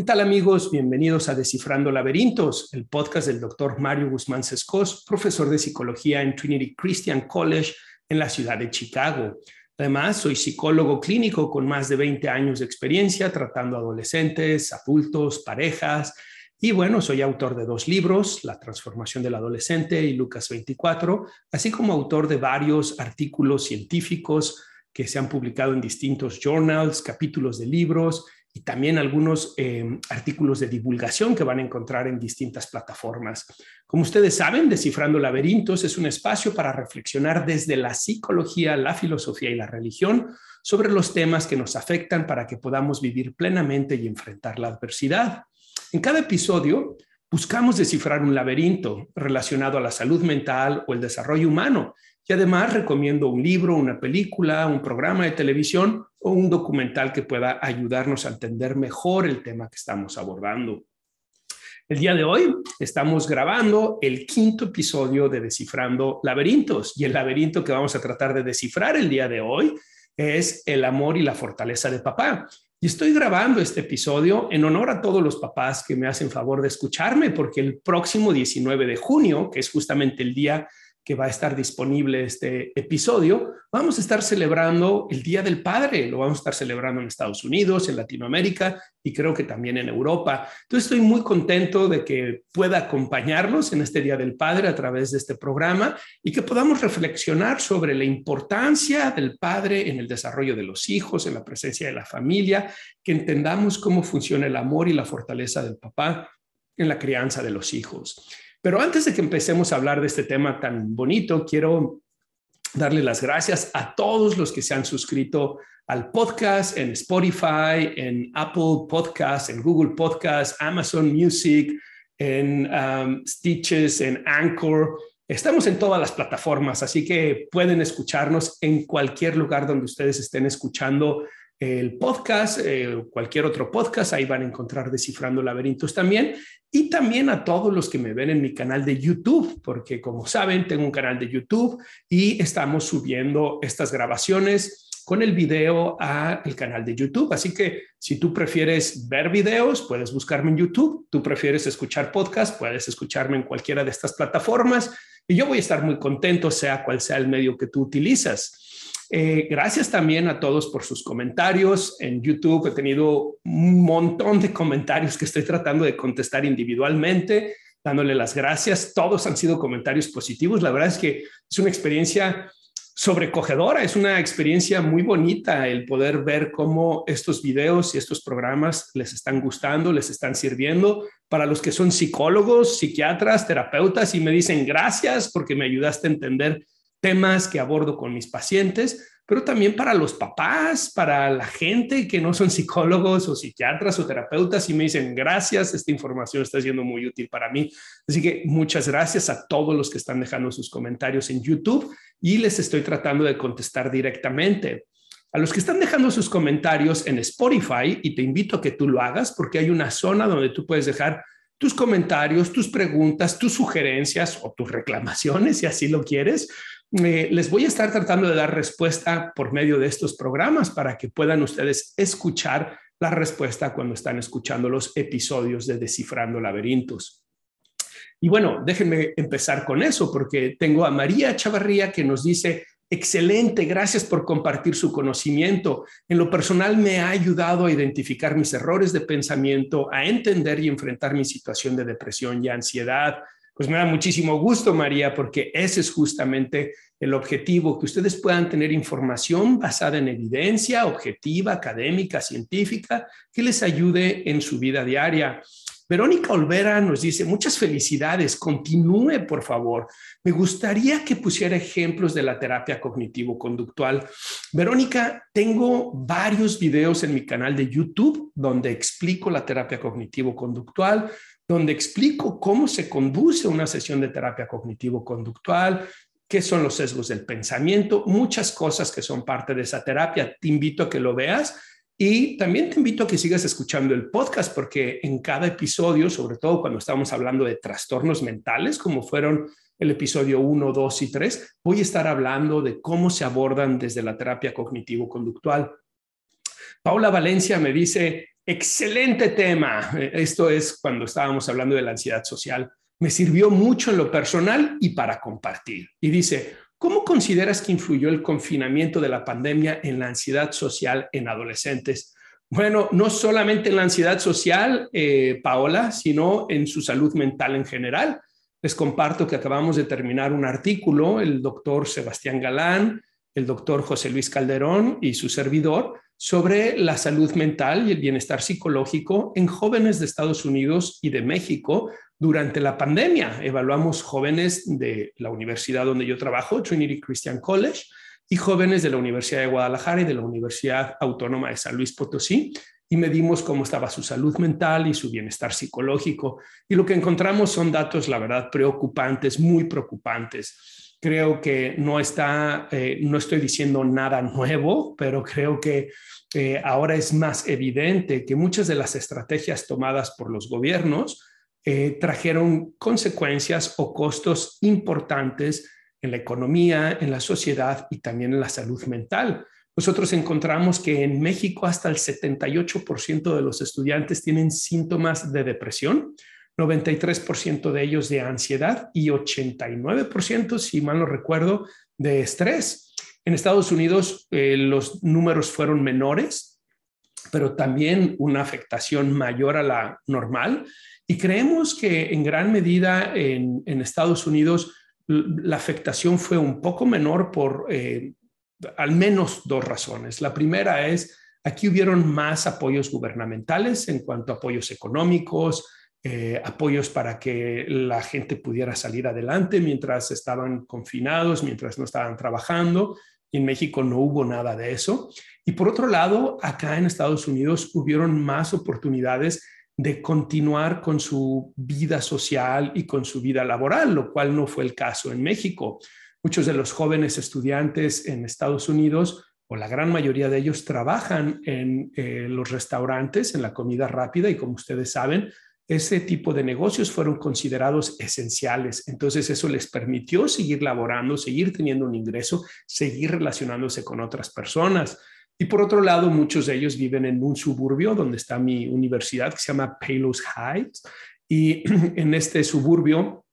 ¿Qué tal amigos? Bienvenidos a Descifrando Laberintos, el podcast del doctor Mario Guzmán Sescos, profesor de psicología en Trinity Christian College en la ciudad de Chicago. Además, soy psicólogo clínico con más de 20 años de experiencia tratando adolescentes, adultos, parejas. Y bueno, soy autor de dos libros, La transformación del adolescente y Lucas 24, así como autor de varios artículos científicos que se han publicado en distintos journals, capítulos de libros y también algunos eh, artículos de divulgación que van a encontrar en distintas plataformas. Como ustedes saben, Descifrando Laberintos es un espacio para reflexionar desde la psicología, la filosofía y la religión sobre los temas que nos afectan para que podamos vivir plenamente y enfrentar la adversidad. En cada episodio buscamos descifrar un laberinto relacionado a la salud mental o el desarrollo humano y además recomiendo un libro, una película, un programa de televisión o un documental que pueda ayudarnos a entender mejor el tema que estamos abordando. El día de hoy estamos grabando el quinto episodio de Descifrando Laberintos y el laberinto que vamos a tratar de descifrar el día de hoy es el amor y la fortaleza de papá. Y estoy grabando este episodio en honor a todos los papás que me hacen favor de escucharme porque el próximo 19 de junio, que es justamente el día que va a estar disponible este episodio, vamos a estar celebrando el Día del Padre. Lo vamos a estar celebrando en Estados Unidos, en Latinoamérica y creo que también en Europa. Entonces estoy muy contento de que pueda acompañarlos en este Día del Padre a través de este programa y que podamos reflexionar sobre la importancia del padre en el desarrollo de los hijos, en la presencia de la familia, que entendamos cómo funciona el amor y la fortaleza del papá en la crianza de los hijos. Pero antes de que empecemos a hablar de este tema tan bonito, quiero darle las gracias a todos los que se han suscrito al podcast en Spotify, en Apple Podcasts, en Google Podcasts, Amazon Music, en um, Stitches, en Anchor. Estamos en todas las plataformas, así que pueden escucharnos en cualquier lugar donde ustedes estén escuchando el podcast, eh, cualquier otro podcast, ahí van a encontrar Descifrando Laberintos también. Y también a todos los que me ven en mi canal de YouTube, porque como saben, tengo un canal de YouTube y estamos subiendo estas grabaciones con el video a el canal de YouTube. Así que si tú prefieres ver videos, puedes buscarme en YouTube. Tú prefieres escuchar podcast, puedes escucharme en cualquiera de estas plataformas. Y yo voy a estar muy contento, sea cual sea el medio que tú utilizas. Eh, gracias también a todos por sus comentarios. En YouTube he tenido un montón de comentarios que estoy tratando de contestar individualmente, dándole las gracias. Todos han sido comentarios positivos. La verdad es que es una experiencia sobrecogedora, es una experiencia muy bonita el poder ver cómo estos videos y estos programas les están gustando, les están sirviendo para los que son psicólogos, psiquiatras, terapeutas y me dicen gracias porque me ayudaste a entender temas que abordo con mis pacientes, pero también para los papás, para la gente que no son psicólogos o psiquiatras o terapeutas y me dicen, gracias, esta información está siendo muy útil para mí. Así que muchas gracias a todos los que están dejando sus comentarios en YouTube y les estoy tratando de contestar directamente. A los que están dejando sus comentarios en Spotify, y te invito a que tú lo hagas porque hay una zona donde tú puedes dejar tus comentarios, tus preguntas, tus sugerencias o tus reclamaciones, si así lo quieres, les voy a estar tratando de dar respuesta por medio de estos programas para que puedan ustedes escuchar la respuesta cuando están escuchando los episodios de Descifrando Laberintos. Y bueno, déjenme empezar con eso porque tengo a María Chavarría que nos dice, excelente, gracias por compartir su conocimiento. En lo personal me ha ayudado a identificar mis errores de pensamiento, a entender y enfrentar mi situación de depresión y ansiedad Pues me da muchísimo gusto, María, porque ese es justamente el objetivo, que ustedes puedan tener información basada en evidencia objetiva, académica, científica, que les ayude en su vida diaria. Verónica Olvera nos dice, muchas felicidades, continúe, por favor. Me gustaría que pusiera ejemplos de la terapia cognitivo-conductual. Verónica, tengo varios videos en mi canal de YouTube donde explico la terapia cognitivo-conductual donde explico cómo se conduce una sesión de terapia cognitivo-conductual, qué son los sesgos del pensamiento, muchas cosas que son parte de esa terapia. Te invito a que lo veas y también te invito a que sigas escuchando el podcast porque en cada episodio, sobre todo cuando estamos hablando de trastornos mentales, como fueron el episodio 1, 2 y 3, voy a estar hablando de cómo se abordan desde la terapia cognitivo-conductual. Paula Valencia me dice, Excelente tema. Esto es cuando estábamos hablando de la ansiedad social. Me sirvió mucho en lo personal y para compartir. Y dice, ¿cómo consideras que influyó el confinamiento de la pandemia en la ansiedad social en adolescentes? Bueno, no solamente en la ansiedad social, eh, Paola, sino en su salud mental en general. Les comparto que acabamos de terminar un artículo, el doctor Sebastián Galán, el doctor José Luis Calderón y su servidor, sobre la salud mental y el bienestar psicológico en jóvenes de Estados Unidos y de México durante la pandemia. Evaluamos jóvenes de la universidad donde yo trabajo, Trinity Christian College, y jóvenes de la Universidad de Guadalajara y de la Universidad Autónoma de San Luis Potosí, y medimos cómo estaba su salud mental y su bienestar psicológico. Y lo que encontramos son datos, la verdad, preocupantes, muy preocupantes. Creo que no está, eh, no estoy diciendo nada nuevo, pero creo que eh, ahora es más evidente que muchas de las estrategias tomadas por los gobiernos eh, trajeron consecuencias o costos importantes en la economía, en la sociedad y también en la salud mental. Nosotros encontramos que en México hasta el 78% de los estudiantes tienen síntomas de depresión, 93% de ellos de ansiedad y 89%, si mal no recuerdo, de estrés. En Estados Unidos eh, los números fueron menores, pero también una afectación mayor a la normal. Y creemos que en gran medida en, Estados Unidos la afectación fue un poco menor por eh, al menos dos razones. La primera es, aquí hubieron más apoyos gubernamentales en cuanto a apoyos económicos, eh, apoyos para que la gente pudiera salir adelante mientras estaban confinados, mientras no estaban trabajando. Y en México no hubo nada de eso. Y por otro lado, acá en Estados Unidos hubieron más oportunidades de continuar con su vida social y con su vida laboral, lo cual no fue el caso en México. Muchos de los jóvenes estudiantes en Estados Unidos, o la gran mayoría de ellos, trabajan en eh, los restaurantes, en la comida rápida, y como ustedes saben, ese tipo de negocios fueron considerados esenciales. Entonces eso les permitió seguir laborando, seguir teniendo un ingreso, seguir relacionándose con otras personas. Y por otro lado, muchos de ellos viven en un suburbio donde está mi universidad, que se llama Palos Heights. Y en este suburbio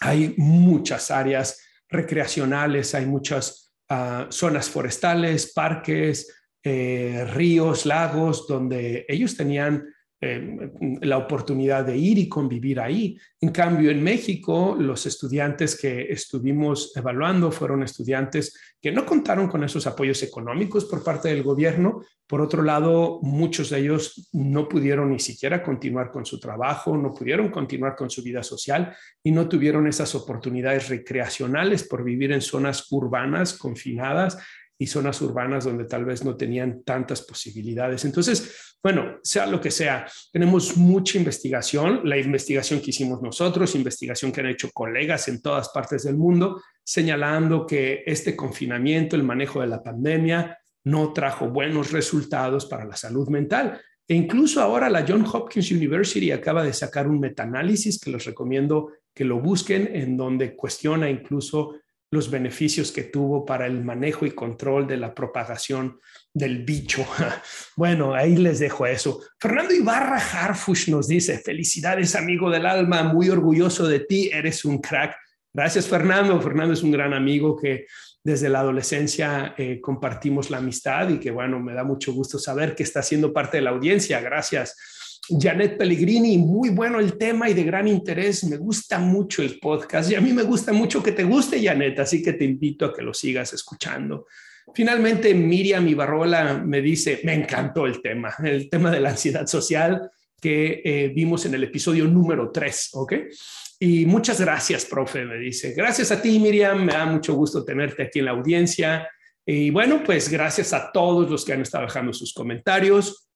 hay muchas áreas recreacionales, hay muchas ah, zonas forestales, parques, eh, ríos, lagos, donde ellos tenían eh, la oportunidad de ir y convivir ahí. En cambio, en México, los estudiantes que estuvimos evaluando fueron estudiantes que no contaron con esos apoyos económicos por parte del gobierno. Por otro lado, muchos de ellos no pudieron ni siquiera continuar con su trabajo, no pudieron continuar con su vida social y no tuvieron esas oportunidades recreacionales por vivir en zonas urbanas confinadas y zonas urbanas donde tal vez no tenían tantas posibilidades. Entonces, bueno, sea lo que sea, tenemos mucha investigación, la investigación que hicimos nosotros, investigación que han hecho colegas en todas partes del mundo, señalando que este confinamiento, el manejo de la pandemia, no trajo buenos resultados para la salud mental. E incluso ahora la John Hopkins University acaba de sacar un metaanálisis que les recomiendo que lo busquen, en donde cuestiona incluso los beneficios que tuvo para el manejo y control de la propagación del bicho. Bueno, ahí les dejo eso. Fernando Ibarra Harfush nos dice, felicidades amigo del alma, muy orgulloso de ti, eres un crack. Gracias Fernando. Fernando es un gran amigo que desde la adolescencia eh, compartimos la amistad y que bueno, me da mucho gusto saber que está siendo parte de la audiencia. Gracias. Janet Pellegrini, muy bueno el tema y de gran interés. Me gusta mucho el podcast y a mí me gusta mucho que te guste, Janet, así que te invito a que lo sigas escuchando. Finalmente, Miriam Ibarrola me dice, me encantó el tema, el tema de la ansiedad social que eh, vimos en el episodio número 3, ¿ok? Y muchas gracias, profe, me dice. Gracias a ti, Miriam, me da mucho gusto tenerte aquí en la audiencia. Y bueno, pues gracias a todos los que han estado dejando sus comentarios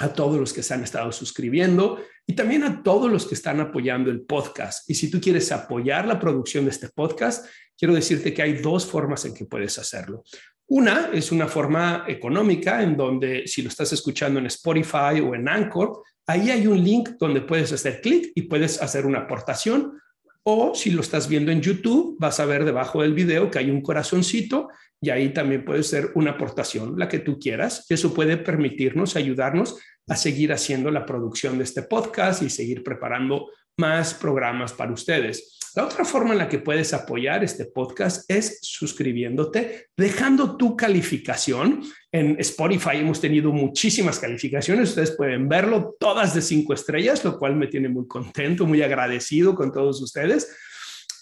a todos los que se han estado suscribiendo y también a todos los que están apoyando el podcast. Y si tú quieres apoyar la producción de este podcast, quiero decirte que hay dos formas en que puedes hacerlo. Una es una forma económica en donde si lo estás escuchando en Spotify o en Anchor, ahí hay un link donde puedes hacer clic y puedes hacer una aportación. O si lo estás viendo en YouTube, vas a ver debajo del video que hay un corazoncito y ahí también puede ser una aportación, la que tú quieras. Eso puede permitirnos, ayudarnos a seguir haciendo la producción de este podcast y seguir preparando más programas para ustedes. La otra forma en la que puedes apoyar este podcast es suscribiéndote, dejando tu calificación. En Spotify hemos tenido muchísimas calificaciones, ustedes pueden verlo, todas de cinco estrellas, lo cual me tiene muy contento, muy agradecido con todos ustedes.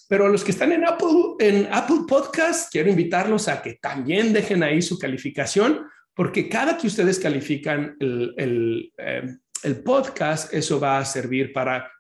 Pero a los que están en Apple, en Apple Podcast, quiero invitarlos a que también dejen ahí su calificación porque cada que ustedes califican el, eh, el, podcast, eso va a servir para,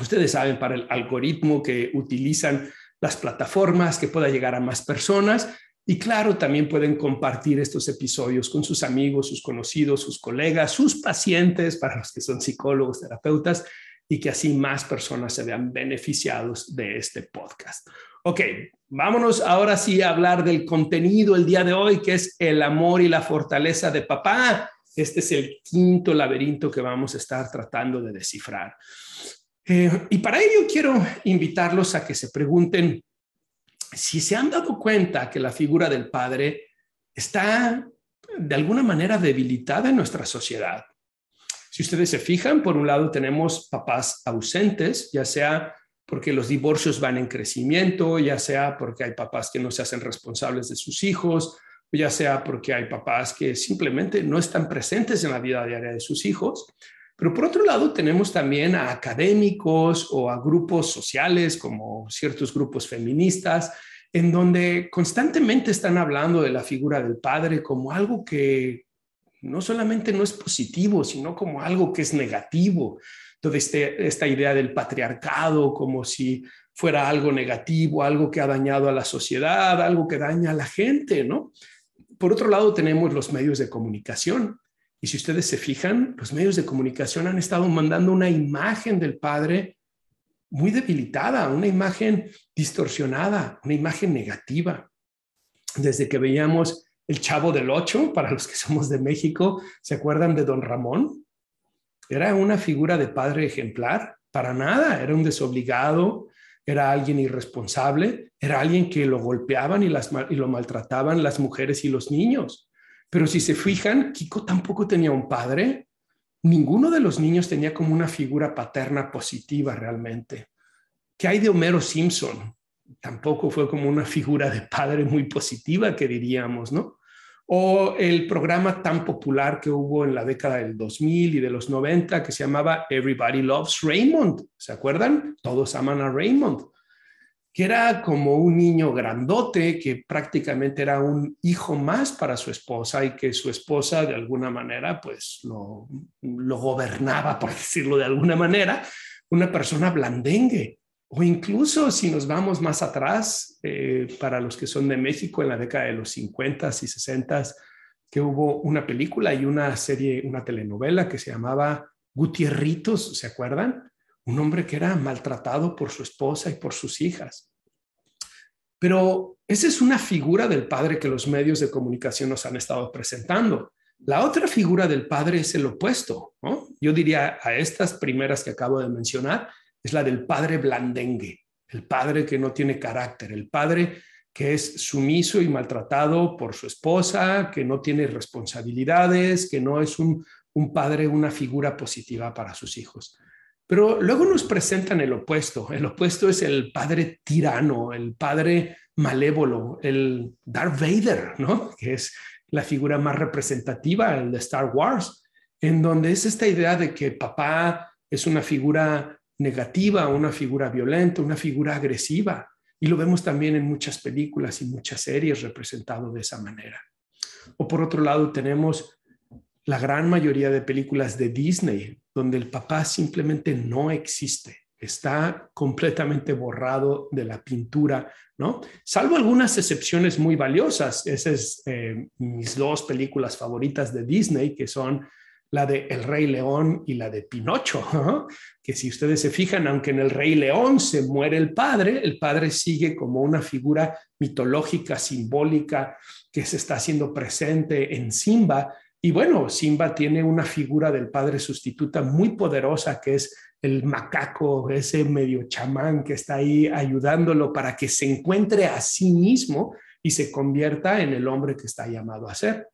ustedes saben, para el algoritmo que utilizan las plataformas, que pueda llegar a más personas. Y claro, también pueden compartir estos episodios con sus amigos, sus conocidos, sus colegas, sus pacientes, para los que son psicólogos, terapeutas, y que así más personas se vean beneficiados de este podcast. Ok, vámonos ahora sí a hablar del contenido el día de hoy, que es el amor y la fortaleza de papá. Este es el quinto laberinto que vamos a estar tratando de descifrar. Eh, y para ello quiero invitarlos a que se pregunten si se han dado cuenta que la figura del padre está de alguna manera debilitada en nuestra sociedad. Si ustedes se fijan, por un lado tenemos papás ausentes, ya sea porque los divorcios van en crecimiento, ya sea porque hay papás que no se hacen responsables de sus hijos, ya sea porque hay papás que simplemente no están presentes en la vida diaria de sus hijos. Pero por otro lado, tenemos también a académicos o a grupos sociales como ciertos grupos feministas, en donde constantemente están hablando de la figura del padre como algo que no solamente no es positivo, sino como algo que es negativo, toda este, esta idea del patriarcado como si fuera algo negativo, algo que ha dañado a la sociedad, algo que daña a la gente, ¿no? Por otro lado, tenemos los medios de comunicación. Y si ustedes se fijan, los medios de comunicación han estado mandando una imagen del padre muy debilitada, una imagen distorsionada, una imagen negativa. Desde que veíamos el Chavo del Ocho, para los que somos de México, ¿se acuerdan de Don Ramón? era una figura de padre ejemplar, para nada, era un desobligado, era alguien irresponsable, era alguien que lo golpeaban y, las, y lo maltrataban las mujeres y los niños. Pero si se fijan, Kiko tampoco tenía un padre, ninguno de los niños tenía como una figura paterna positiva realmente. ¿Qué hay de Homero Simpson? Tampoco fue como una figura de padre muy positiva, que diríamos, ¿no? o el programa tan popular que hubo en la década del 2000 y de los 90 que se llamaba Everybody Loves Raymond. ¿Se acuerdan? Todos aman a Raymond, que era como un niño grandote que prácticamente era un hijo más para su esposa y que su esposa de alguna manera pues lo, gobernaba, por decirlo de alguna manera, una persona blandengue o incluso si nos vamos más atrás, eh, para los que son de México, en la década de los 50 y 60, que hubo una película y una serie, una telenovela que se llamaba Gutierritos, ¿se acuerdan? Un hombre que era maltratado por su esposa y por sus hijas. Pero esa es una figura del padre que los medios de comunicación nos han estado presentando. La otra figura del padre es el opuesto. Yo diría a estas primeras que acabo de mencionar, es la del padre blandengue, el padre que no tiene carácter, el padre que es sumiso y maltratado por su esposa, que no tiene responsabilidades, que no es un, padre, una figura positiva para sus hijos. Pero luego nos presentan el opuesto. El opuesto es el padre tirano, el padre malévolo, el Darth Vader, ¿no? Que es la figura más representativa, el de Star Wars en donde es esta idea de que papá es una figura negativa, una figura violenta, una figura agresiva. Y lo vemos también en muchas películas y muchas series representado de esa manera. O por otro lado, tenemos la gran mayoría de películas de Disney, donde el papá simplemente no existe, está completamente borrado de la pintura, ¿no? Salvo algunas excepciones muy valiosas. Esas es eh, mis dos películas favoritas de Disney, que son la de El Rey León y la de Pinocho, que si ustedes se fijan, aunque en El Rey León se muere el padre, el padre sigue como una figura mitológica, simbólica, que se está haciendo presente en Simba. Y bueno, Simba tiene una figura del padre sustituta muy poderosa, que es el macaco, ese medio chamán que está ahí ayudándolo para que se encuentre a sí mismo y se convierta en el hombre que está llamado a ser.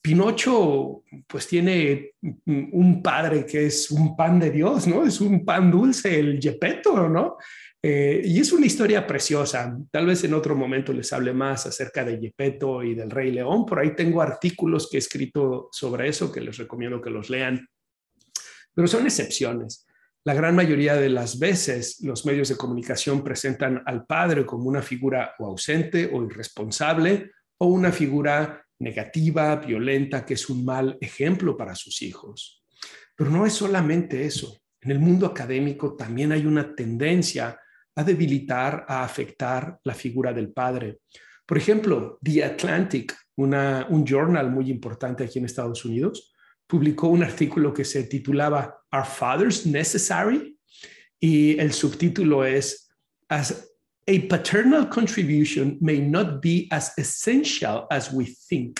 Pinocho pues tiene un padre que es un pan de Dios, ¿no? Es un pan dulce, el Yepeto, ¿no? Eh, y es una historia preciosa. Tal vez en otro momento les hable más acerca de Yepeto y del Rey León. Por ahí tengo artículos que he escrito sobre eso que les recomiendo que los lean. Pero son excepciones. La gran mayoría de las veces los medios de comunicación presentan al padre como una figura o ausente o irresponsable o una figura negativa, violenta, que es un mal ejemplo para sus hijos. Pero no es solamente eso. En el mundo académico también hay una tendencia a debilitar, a afectar la figura del padre. Por ejemplo, The Atlantic, un journal muy importante aquí en Estados Unidos, publicó un artículo que se titulaba Are Fathers Necessary? Y el subtítulo es As a paternal contribution may not be as essential as we think.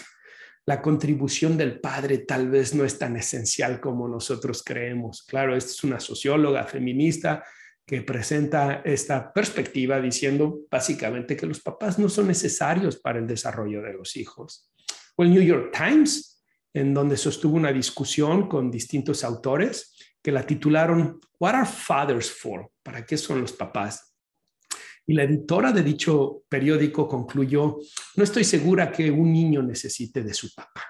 La contribución del padre tal vez no es tan esencial como nosotros creemos. Claro, esta es una socióloga feminista que presenta esta perspectiva diciendo básicamente que los papás no son necesarios para el desarrollo de los hijos. O el New York Times, en donde sostuvo una discusión con distintos autores que la titularon What are fathers for? ¿Para qué son los papás? Y la editora de dicho periódico concluyó, no estoy segura que un niño necesite de su papá.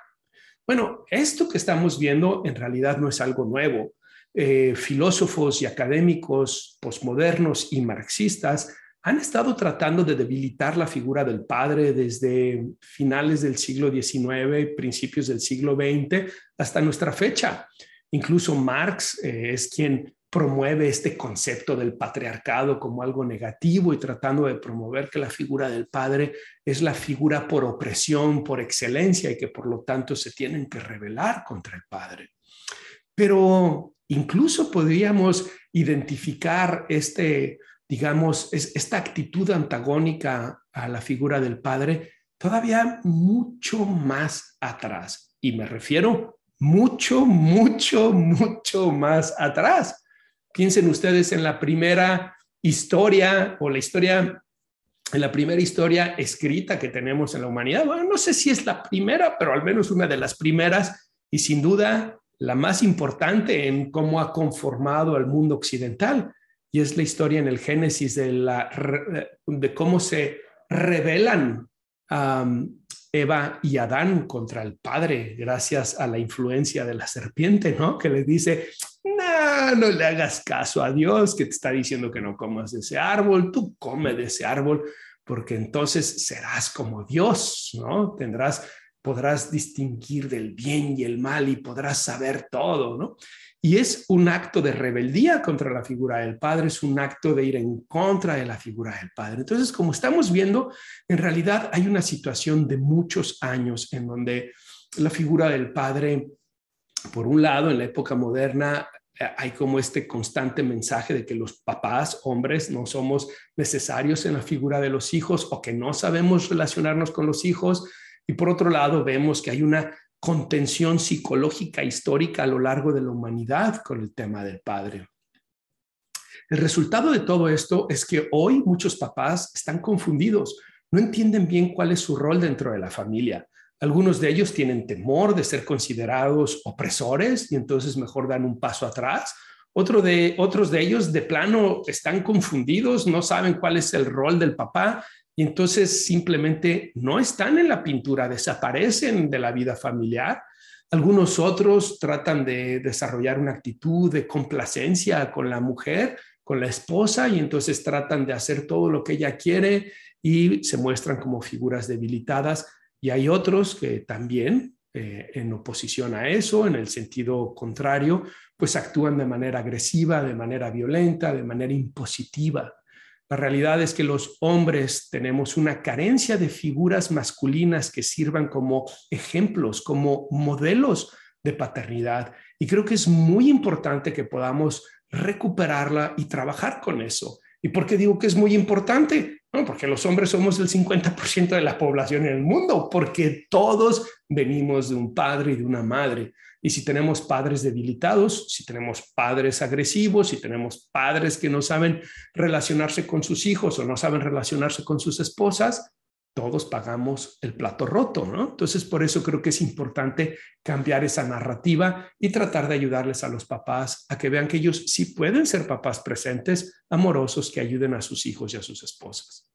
Bueno, esto que estamos viendo en realidad no es algo nuevo. Eh, filósofos y académicos posmodernos y marxistas han estado tratando de debilitar la figura del padre desde finales del siglo XIX, principios del siglo XX, hasta nuestra fecha. Incluso Marx eh, es quien promueve este concepto del patriarcado como algo negativo y tratando de promover que la figura del padre es la figura por opresión, por excelencia y que por lo tanto se tienen que rebelar contra el padre. Pero incluso podríamos identificar este, digamos, esta actitud antagónica a la figura del padre todavía mucho más atrás. Y me refiero mucho, mucho, mucho más atrás Piensen ustedes en la primera historia o la historia, en la primera historia escrita que tenemos en la humanidad. Bueno, no sé si es la primera, pero al menos una de las primeras y sin duda la más importante en cómo ha conformado al mundo occidental. Y es la historia en el Génesis de, cómo se revelan Eva y Adán contra el Padre gracias a la influencia de la serpiente, ¿no? Que les dice, no, no le hagas caso a Dios que te está diciendo que no comas de ese árbol, tú come de ese árbol, porque entonces serás como Dios, ¿no? Tendrás, podrás distinguir del bien y el mal y podrás saber todo, ¿no? Y es un acto de rebeldía contra la figura del Padre, es un acto de ir en contra de la figura del Padre. Entonces, como estamos viendo, en realidad hay una situación de muchos años en donde la figura del Padre por un lado, en la época moderna eh, hay como este constante mensaje de que los papás, hombres, no somos necesarios en la figura de los hijos o que no sabemos relacionarnos con los hijos. Y por otro lado, vemos que hay una contención psicológica histórica a lo largo de la humanidad con el tema del padre. El resultado de todo esto es que hoy muchos papás están confundidos, no entienden bien cuál es su rol dentro de la familia. Algunos de ellos tienen temor de ser considerados opresores y entonces mejor dan un paso atrás. Otro de, otros de ellos de plano están confundidos, no saben cuál es el rol del papá y entonces simplemente no están en la pintura, desaparecen de la vida familiar. Algunos otros tratan de desarrollar una actitud de complacencia con la mujer, con la esposa, y entonces tratan de hacer todo lo que ella quiere y se muestran como figuras debilitadas. Y hay otros que también, eh, en oposición a eso, en el sentido contrario, pues actúan de manera agresiva, de manera violenta, de manera impositiva. La realidad es que los hombres tenemos una carencia de figuras masculinas que sirvan como ejemplos, como modelos de paternidad. Y creo que es muy importante que podamos recuperarla y trabajar con eso. ¿Y por qué digo que es muy importante? No, porque los hombres somos el 50% de la población en el mundo, porque todos venimos de un padre y de una madre. Y si tenemos padres debilitados, si tenemos padres agresivos, si tenemos padres que no saben relacionarse con sus hijos o no saben relacionarse con sus esposas, todos pagamos el plato roto, ¿no? Entonces, por eso creo que es importante cambiar esa narrativa y tratar de ayudarles a los papás a que vean que ellos sí pueden ser papás presentes, amorosos, que ayuden a sus hijos y a sus esposas.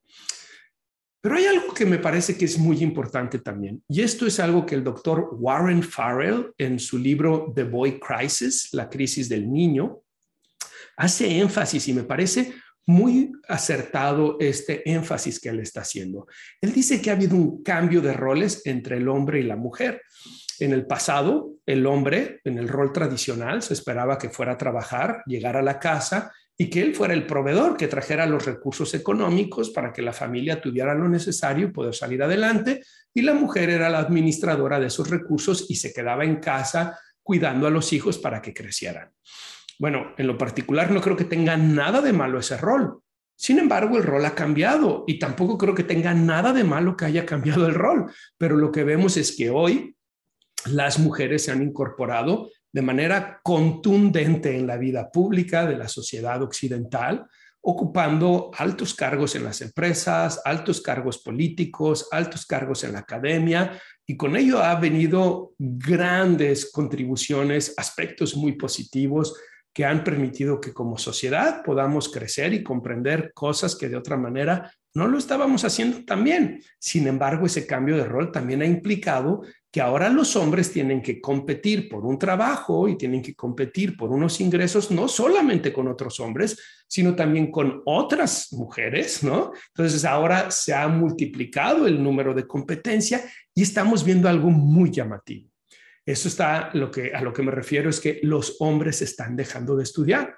Pero hay algo que me parece que es muy importante también, y esto es algo que el doctor Warren Farrell en su libro The Boy Crisis, la crisis del niño, hace énfasis y me parece muy acertado este énfasis que él está haciendo. Él dice que ha habido un cambio de roles entre el hombre y la mujer. En el pasado, el hombre, en el rol tradicional, se esperaba que fuera a trabajar, llegar a la casa y que él fuera el proveedor que trajera los recursos económicos para que la familia tuviera lo necesario y poder salir adelante, y la mujer era la administradora de esos recursos y se quedaba en casa cuidando a los hijos para que crecieran. Bueno, en lo particular no creo que tenga nada de malo ese rol. Sin embargo, el rol ha cambiado y tampoco creo que tenga nada de malo que haya cambiado el rol, pero lo que vemos es que hoy las mujeres se han incorporado de manera contundente en la vida pública de la sociedad occidental, ocupando altos cargos en las empresas, altos cargos políticos, altos cargos en la academia, y con ello ha venido grandes contribuciones, aspectos muy positivos que han permitido que como sociedad podamos crecer y comprender cosas que de otra manera no lo estábamos haciendo tan bien. Sin embargo, ese cambio de rol también ha implicado que ahora los hombres tienen que competir por un trabajo y tienen que competir por unos ingresos, no solamente con otros hombres, sino también con otras mujeres, ¿no? Entonces ahora se ha multiplicado el número de competencia y estamos viendo algo muy llamativo. Eso está lo que, a lo que me refiero es que los hombres están dejando de estudiar.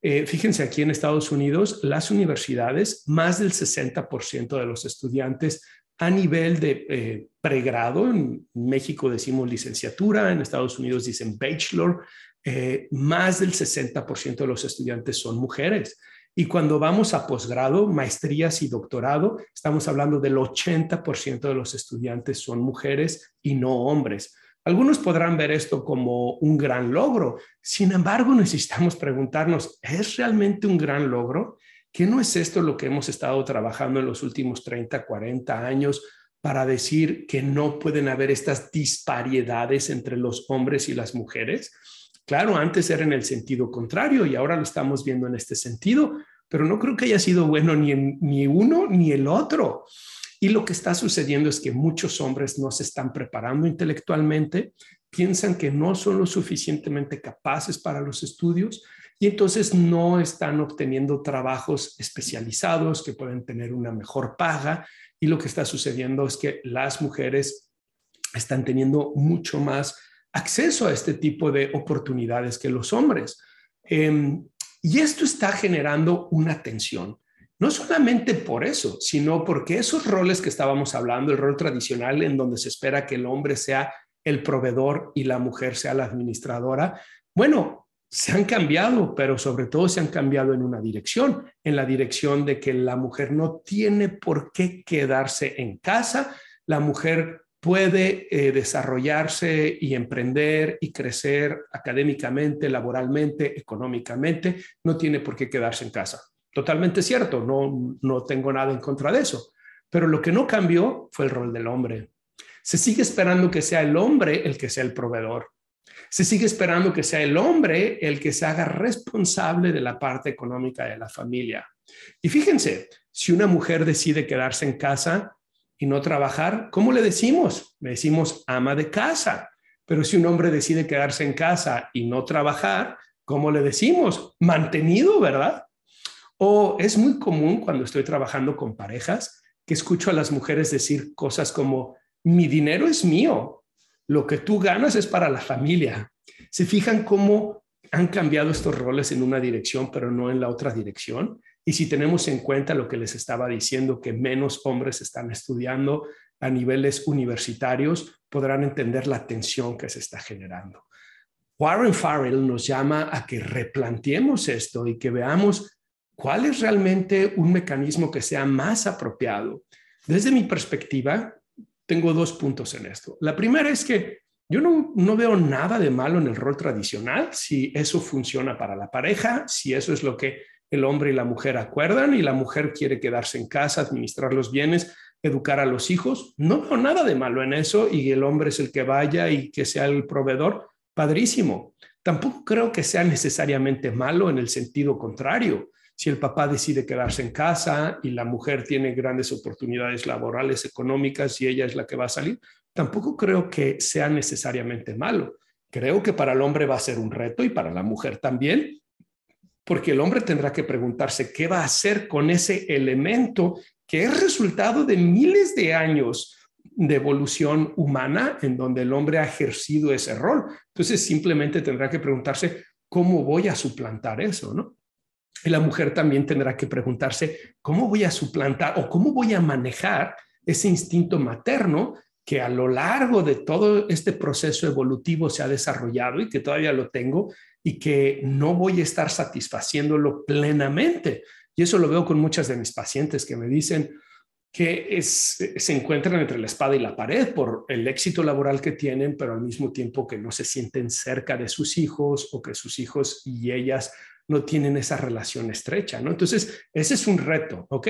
Eh, fíjense aquí en Estados Unidos, las universidades, más del 60% de los estudiantes a nivel de eh, pregrado, en México decimos licenciatura, en Estados Unidos dicen bachelor, eh, más del 60% de los estudiantes son mujeres. Y cuando vamos a posgrado, maestrías y doctorado, estamos hablando del 80% de los estudiantes son mujeres y no hombres. Algunos podrán ver esto como un gran logro. Sin embargo, necesitamos preguntarnos, ¿es realmente un gran logro? ¿Qué no es esto lo que hemos estado trabajando en los últimos 30, 40 años para decir que no pueden haber estas disparidades entre los hombres y las mujeres? Claro, antes era en el sentido contrario y ahora lo estamos viendo en este sentido, pero no creo que haya sido bueno ni, ni uno ni el otro. Y lo que está sucediendo es que muchos hombres no se están preparando intelectualmente, piensan que no son lo suficientemente capaces para los estudios y entonces no están obteniendo trabajos especializados que pueden tener una mejor paga. Y lo que está sucediendo es que las mujeres están teniendo mucho más acceso a este tipo de oportunidades que los hombres. Em, y esto está generando una tensión. No solamente por eso, sino porque esos roles que estábamos hablando, el rol tradicional en donde se espera que el hombre sea el proveedor y la mujer sea la administradora, bueno, se han cambiado, pero sobre todo se han cambiado en una dirección, en la dirección de que la mujer no tiene por qué quedarse en casa, la mujer puede eh, desarrollarse y emprender y crecer académicamente, laboralmente, económicamente, no tiene por qué quedarse en casa. Totalmente cierto, no, no tengo nada en contra de eso. Pero lo que no cambió fue el rol del hombre. Se sigue esperando que sea el hombre el que sea el proveedor. Se sigue esperando que sea el hombre el que se haga responsable de la parte económica de la familia. Y fíjense, si una mujer decide quedarse en casa y no trabajar, ¿cómo le decimos? Le decimos ama de casa. Pero si un hombre decide quedarse en casa y no trabajar, ¿cómo le decimos? Mantenido, ¿verdad? O es muy común cuando estoy trabajando con parejas que escucho a las mujeres decir cosas como, mi dinero es mío, lo que tú ganas es para la familia. ¿Se fijan cómo han cambiado estos roles en una dirección, pero no en la otra dirección? Y si tenemos en cuenta lo que les estaba diciendo, que menos hombres están estudiando a niveles universitarios, podrán entender la tensión que se está generando. Warren Farrell nos llama a que replanteemos esto y que veamos cuál es realmente un mecanismo que sea más apropiado. Desde mi perspectiva, tengo dos puntos en esto. La primera es que yo no, no, veo nada de malo en el rol tradicional si eso funciona para la pareja, si eso es lo que el hombre y la mujer acuerdan y la mujer quiere quedarse en casa, administrar los bienes, educar a los hijos. No veo nada de malo en eso y el hombre es el que vaya y que sea el proveedor. Padrísimo. Tampoco creo que sea necesariamente malo en el sentido contrario. Si el papá decide quedarse en casa y la mujer tiene grandes oportunidades laborales, económicas y ella es la que va a salir, tampoco creo que sea necesariamente malo. Creo que para el hombre va a ser un reto y para la mujer también, porque el hombre tendrá que preguntarse qué va a hacer con ese elemento que es resultado de miles de años de evolución humana en donde el hombre ha ejercido ese rol. Entonces simplemente tendrá que preguntarse cómo voy a suplantar eso, ¿no? Y la mujer también tendrá que preguntarse cómo voy a suplantar o cómo voy a manejar ese instinto materno que a lo largo de todo este proceso evolutivo se ha desarrollado y que todavía lo tengo y que no voy a estar satisfaciéndolo plenamente. Y eso lo veo con muchas de mis pacientes que me dicen que se encuentran entre la espada y la pared por el éxito laboral que tienen, pero al mismo tiempo que no se sienten cerca de sus hijos o que sus hijos y ellas no tienen esa relación estrecha, ¿no? Entonces, ese es un reto, ¿ok?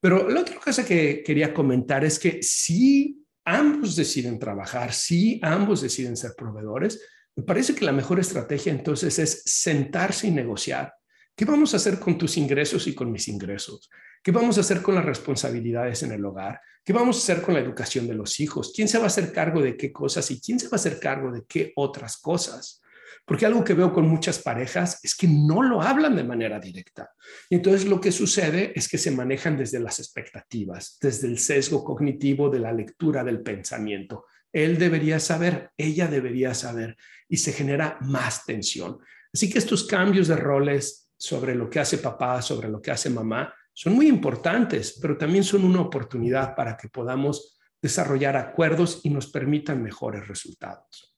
Pero la otra cosa que quería comentar es que si ambos deciden trabajar, si ambos deciden ser proveedores, me parece que la mejor estrategia entonces es sentarse y negociar. ¿Qué vamos a hacer con tus ingresos y con mis ingresos? ¿Qué vamos a hacer con las responsabilidades en el hogar? ¿Qué vamos a hacer con la educación de los hijos? ¿Quién se va a hacer cargo de qué cosas y quién se va a hacer cargo de qué otras cosas? Porque algo que veo con muchas parejas es que no lo hablan de manera directa. Y entonces lo que sucede es que se manejan desde las expectativas, desde el sesgo cognitivo de la lectura del pensamiento. Él debería saber, ella debería saber y se genera más tensión. Así que estos cambios de roles sobre lo que hace papá, sobre lo que hace mamá, son muy importantes, pero también son una oportunidad para que podamos desarrollar acuerdos y nos permitan mejores resultados.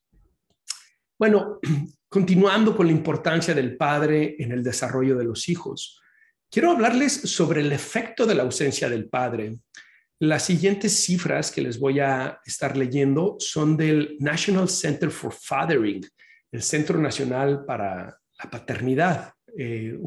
Bueno, continuando con la importancia del padre en el desarrollo de los hijos, quiero hablarles sobre el efecto de la ausencia del padre. Las siguientes cifras que les voy a estar leyendo son del National Center for Fathering, el Centro Nacional para la Paternidad, eh,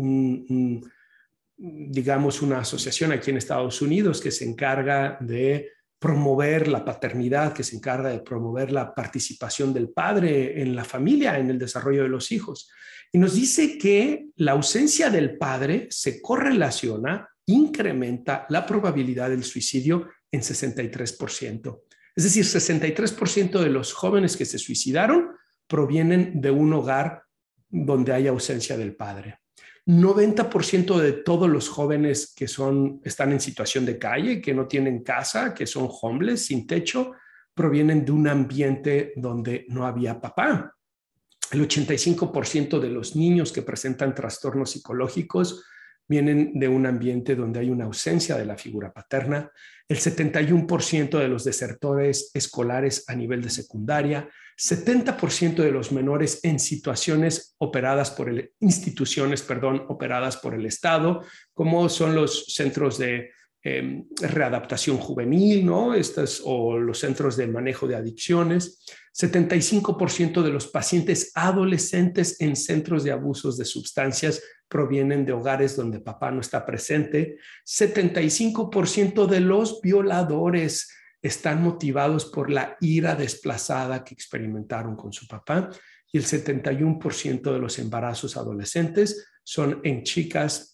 digamos una asociación aquí en Estados Unidos que se encarga de promover la paternidad, que se encarga de promover la participación del padre en la familia, en el desarrollo de los hijos. Y nos dice que la ausencia del padre se correlaciona incrementa la probabilidad del suicidio en 63%. Es decir, 63% de los jóvenes que se suicidaron provienen de un hogar donde hay ausencia del padre. 90% de todos los jóvenes que son, están en situación de calle, que no tienen casa, que son homeless, sin techo, provienen de un ambiente donde no había papá. El 85% de los niños que presentan trastornos psicológicos vienen de un ambiente donde hay una ausencia de la figura paterna. El 71% de los desertores escolares a nivel de secundaria, 70% de los menores en situaciones operadas por el, instituciones, perdón, operadas por el Estado, como son los centros de Em, readaptación juvenil, ¿no? Estas, o los centros de manejo de adicciones. 75% de los pacientes adolescentes en centros de abusos de sustancias provienen de hogares donde papá no está presente. 75% de los violadores están motivados por la ira desplazada que experimentaron con su papá y el 71% de los embarazos adolescentes son en chicas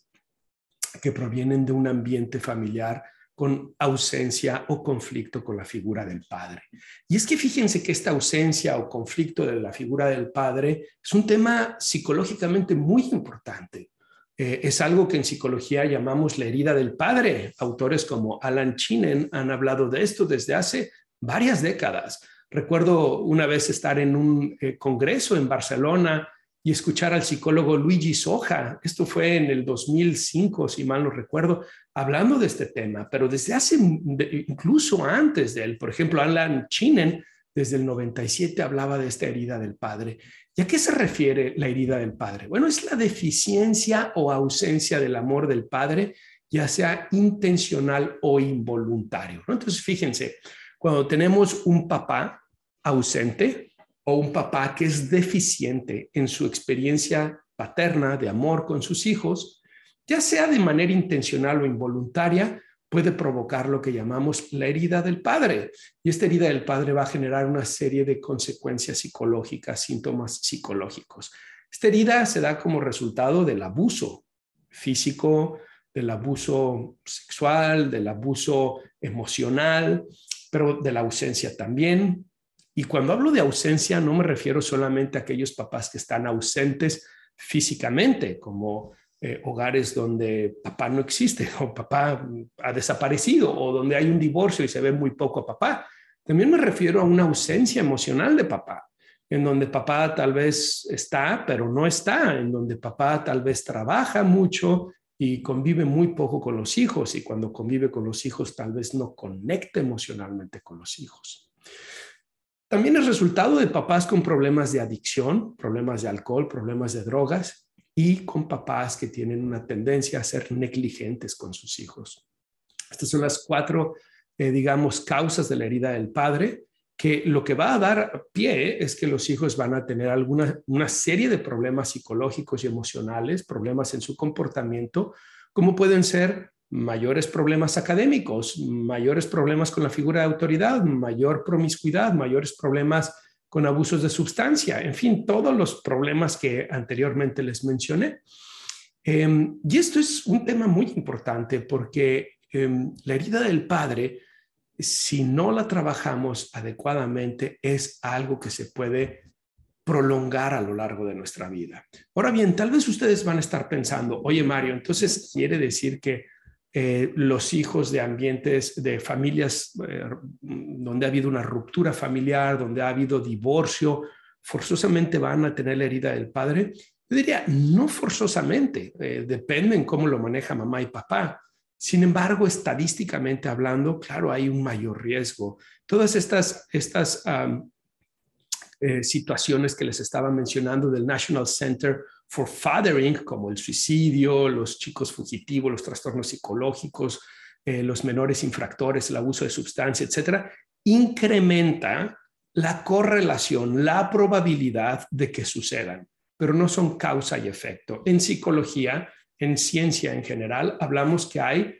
que provienen de un ambiente familiar con ausencia o conflicto con la figura del padre. Y es que fíjense que esta ausencia o conflicto de la figura del padre es un tema psicológicamente muy importante. Eh, es algo que en psicología llamamos la herida del padre. Autores como Alan Chinen han hablado de esto desde hace varias décadas. Recuerdo una vez estar en un eh, congreso en Barcelona y escuchar al psicólogo Luigi Soja, esto fue en el 2005, si mal no recuerdo, hablando de este tema, pero desde hace, incluso antes de él, por ejemplo, Alan Chinen, desde el 97 hablaba de esta herida del padre. ¿Y a qué se refiere la herida del padre? Bueno, es la deficiencia o ausencia del amor del padre, ya sea intencional o involuntario. Entonces, fíjense, cuando tenemos un papá ausente, o un papá que es deficiente en su experiencia paterna de amor con sus hijos, ya sea de manera intencional o involuntaria, puede provocar lo que llamamos la herida del padre. Y esta herida del padre va a generar una serie de consecuencias psicológicas, síntomas psicológicos. Esta herida se da como resultado del abuso físico, del abuso sexual, del abuso emocional, pero de la ausencia también, y cuando hablo de ausencia, no me refiero solamente a aquellos papás que están ausentes físicamente, como eh, hogares donde papá no existe o papá ha desaparecido o donde hay un divorcio y se ve muy poco a papá. También me refiero a una ausencia emocional de papá, en donde papá tal vez está, pero no está, en donde papá tal vez trabaja mucho y convive muy poco con los hijos y cuando convive con los hijos tal vez no conecta emocionalmente con los hijos. También es resultado de papás con problemas de adicción, problemas de alcohol, problemas de drogas y con papás que tienen una tendencia a ser negligentes con sus hijos. Estas son las cuatro, eh, digamos, causas de la herida del padre, que lo que va a dar pie es que los hijos van a tener alguna una serie de problemas psicológicos y emocionales, problemas en su comportamiento, como pueden ser mayores problemas académicos, mayores problemas con la figura de autoridad, mayor promiscuidad, mayores problemas con abusos de sustancia, en fin, todos los problemas que anteriormente les mencioné. Em, y esto es un tema muy importante porque em, la herida del padre, si no la trabajamos adecuadamente, es algo que se puede prolongar a lo largo de nuestra vida. Ahora bien, tal vez ustedes van a estar pensando, oye Mario, entonces quiere decir que eh, los hijos de ambientes, de familias eh, donde ha habido una ruptura familiar, donde ha habido divorcio, forzosamente van a tener la herida del padre. Yo diría, no forzosamente, eh, depende en cómo lo maneja mamá y papá. Sin embargo, estadísticamente hablando, claro, hay un mayor riesgo. Todas estas, estas situaciones que les estaba mencionando del National Center for fathering, como el suicidio, los chicos fugitivos, los trastornos psicológicos, eh, los menores infractores, el abuso de sustancia, etcétera, incrementa la correlación, la probabilidad de que sucedan, pero no son causa y efecto. En psicología, en ciencia en general, hablamos que hay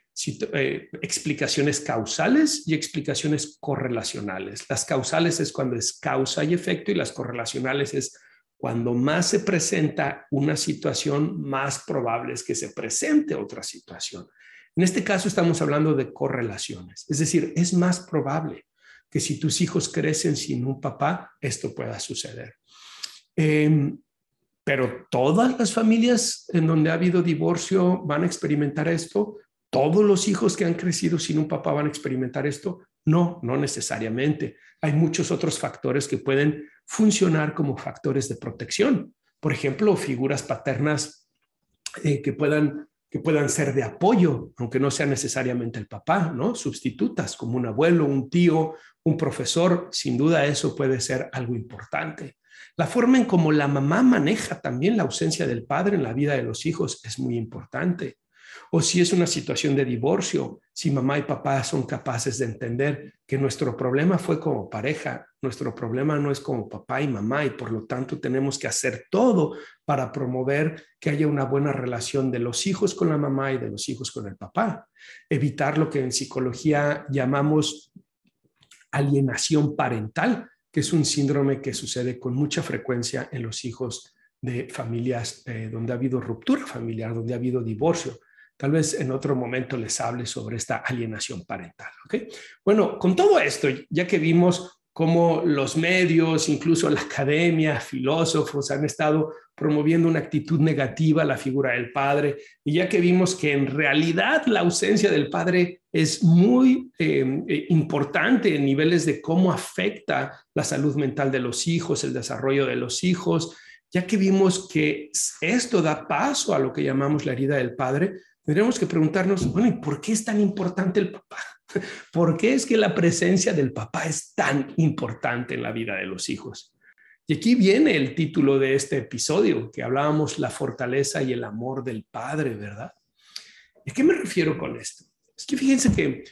eh, explicaciones causales y explicaciones correlacionales. Las causales es cuando es causa y efecto y las correlacionales es cuando más se presenta una situación, más probable es que se presente otra situación. En este caso estamos hablando de correlaciones, es decir, es más probable que si tus hijos crecen sin un papá, esto pueda suceder. Em, pero todas las familias en donde ha habido divorcio van a experimentar esto. Todos los hijos que han crecido sin un papá van a experimentar esto. No, no necesariamente. Hay muchos otros factores que pueden funcionar como factores de protección. Por ejemplo, figuras paternas eh, que, puedan, que puedan ser de apoyo, aunque no sea necesariamente el papá, ¿no? Sustitutas como un abuelo, un tío, un profesor. Sin duda eso puede ser algo importante. La forma en cómo la mamá maneja también la ausencia del padre en la vida de los hijos es muy importante o si es una situación de divorcio, si mamá y papá son capaces de entender que nuestro problema fue como pareja, nuestro problema no es como papá y mamá y por lo tanto tenemos que hacer todo para promover que haya una buena relación de los hijos con la mamá y de los hijos con el papá. Evitar lo que en psicología llamamos alienación parental, que es un síndrome que sucede con mucha frecuencia en los hijos de familias eh, donde ha habido ruptura familiar, donde ha habido divorcio. Tal vez en otro momento les hable sobre esta alienación parental. ¿okay? Bueno, con todo esto, ya que vimos cómo los medios, incluso la academia, filósofos han estado promoviendo una actitud negativa a la figura del padre, y ya que vimos que en realidad la ausencia del padre es muy em, eh, importante en niveles de cómo afecta la salud mental de los hijos, el desarrollo de los hijos, ya que vimos que esto da paso a lo que llamamos la herida del padre, tendríamos que preguntarnos, bueno, ¿y por qué es tan importante el papá? ¿Por qué es que la presencia del papá es tan importante en la vida de los hijos? Y aquí viene el título de este episodio, que hablábamos la fortaleza y el amor del padre, ¿verdad? ¿Y a qué me refiero con esto? Es que fíjense que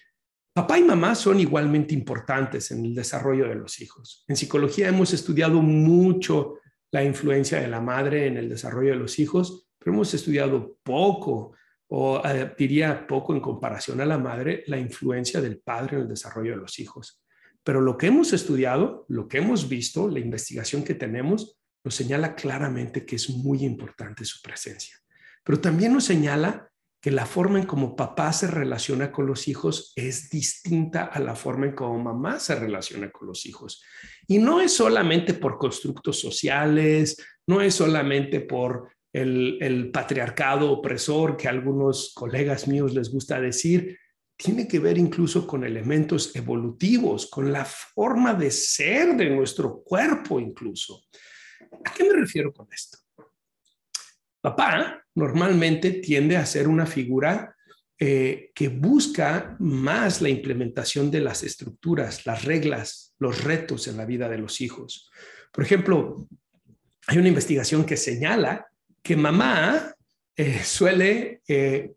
papá y mamá son igualmente importantes en el desarrollo de los hijos. En psicología hemos estudiado mucho la influencia de la madre en el desarrollo de los hijos, pero hemos estudiado poco o eh, diría poco en comparación a la madre, la influencia del padre en el desarrollo de los hijos. Pero lo que hemos estudiado, lo que hemos visto, la investigación que tenemos, nos señala claramente que es muy importante su presencia. Pero también nos señala que la forma en cómo papá se relaciona con los hijos es distinta a la forma en cómo mamá se relaciona con los hijos. Y no es solamente por constructos sociales, no es solamente por el, patriarcado opresor que a algunos colegas míos les gusta decir, tiene que ver incluso con elementos evolutivos, con la forma de ser de nuestro cuerpo incluso. ¿A qué me refiero con esto? Papá normalmente tiende a ser una figura eh, que busca más la implementación de las estructuras, las reglas, los retos en la vida de los hijos. Por ejemplo, hay una investigación que señala que mamá eh, suele eh,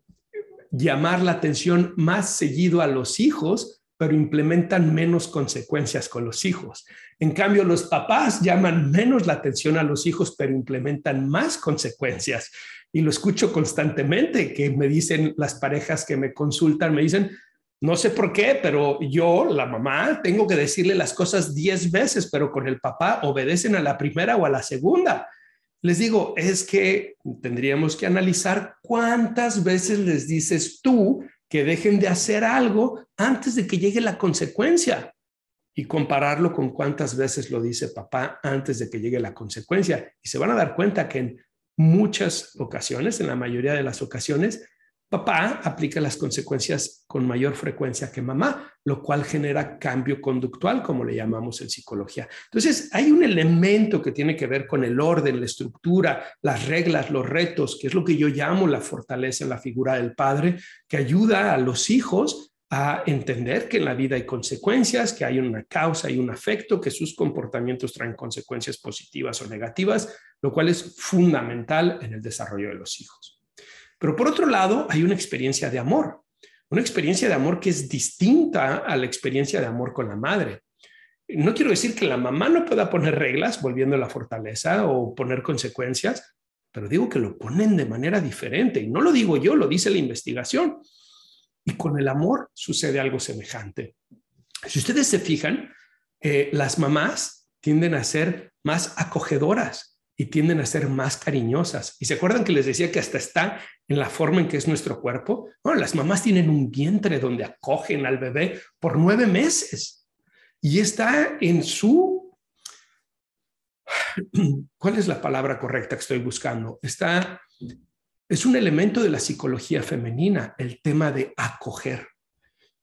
llamar la atención más seguido a los hijos, pero implementan menos consecuencias con los hijos. En cambio, los papás llaman menos la atención a los hijos, pero implementan más consecuencias. Y lo escucho constantemente, que me dicen las parejas que me consultan, me dicen, no sé por qué, pero yo, la mamá, tengo que decirle las cosas diez veces, pero con el papá obedecen a la primera o a la segunda. Les digo, es que tendríamos que analizar cuántas veces les dices tú que dejen de hacer algo antes de que llegue la consecuencia y compararlo con cuántas veces lo dice papá antes de que llegue la consecuencia. Y se van a dar cuenta que en muchas ocasiones, en la mayoría de las ocasiones, Papá aplica las consecuencias con mayor frecuencia que mamá, lo cual genera cambio conductual, como le llamamos en psicología. Entonces, hay un elemento que tiene que ver con el orden, la estructura, las reglas, los retos, que es lo que yo llamo la fortaleza en la figura del padre, que ayuda a los hijos a entender que en la vida hay consecuencias, que hay una causa y un afecto, que sus comportamientos traen consecuencias positivas o negativas, lo cual es fundamental en el desarrollo de los hijos. Pero por otro lado, hay una experiencia de amor, una experiencia de amor que es distinta a la experiencia de amor con la madre. No quiero decir que la mamá no pueda poner reglas, volviendo a la fortaleza o poner consecuencias, pero digo que lo ponen de manera diferente. Y no lo digo yo, lo dice la investigación. Y con el amor sucede algo semejante. Si ustedes se fijan, eh, las mamás tienden a ser más acogedoras, y tienden a ser más cariñosas. ¿Y se acuerdan que les decía que hasta está en la forma en que es nuestro cuerpo? Bueno, las mamás tienen un vientre donde acogen al bebé por nueve meses y está en su... ¿Cuál es la palabra correcta que estoy buscando? Está... Es un elemento de la psicología femenina, el tema de acoger,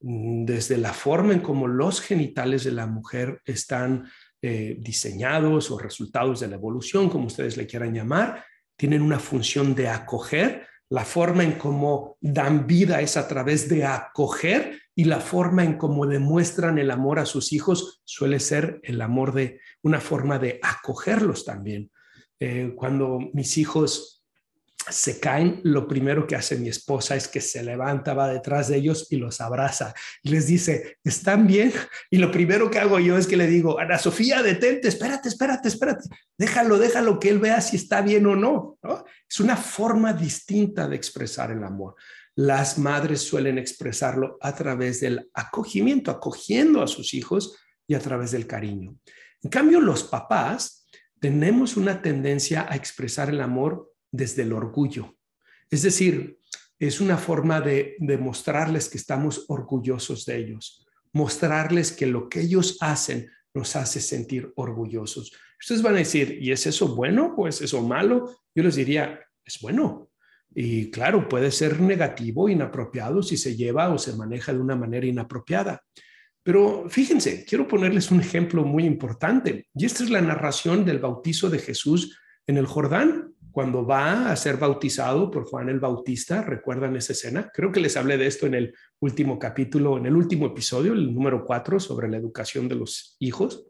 desde la forma en cómo los genitales de la mujer están eh, diseñados o resultados de la evolución, como ustedes le quieran llamar, tienen una función de acoger. La forma en cómo dan vida es a través de acoger y la forma en cómo demuestran el amor a sus hijos suele ser el amor de una forma de acogerlos también. Eh, cuando mis hijos se caen, lo primero que hace mi esposa es que se levanta, va detrás de ellos y los abraza. Y les dice, ¿están bien? Y lo primero que hago yo es que le digo, Ana Sofía, detente, espérate, espérate, espérate. Déjalo, déjalo que él vea si está bien o no. Es una forma distinta de expresar el amor. Las madres suelen expresarlo a través del acogimiento, acogiendo a sus hijos y a través del cariño. En cambio, los papás tenemos una tendencia a expresar el amor desde el orgullo. Es decir, es una forma de, mostrarles que estamos orgullosos de ellos, mostrarles que lo que ellos hacen nos hace sentir orgullosos. Ustedes van a decir, ¿y es eso bueno o es eso malo? Yo les diría, es bueno. Y claro, puede ser negativo, inapropiado si se lleva o se maneja de una manera inapropiada. Pero fíjense, quiero ponerles un ejemplo muy importante. Y esta es la narración del bautizo de Jesús en el Jordán, cuando va a ser bautizado por Juan el Bautista. ¿Recuerdan esa escena? Creo que les hablé de esto en el último capítulo, en el último episodio, el número cuatro, sobre la educación de los hijos.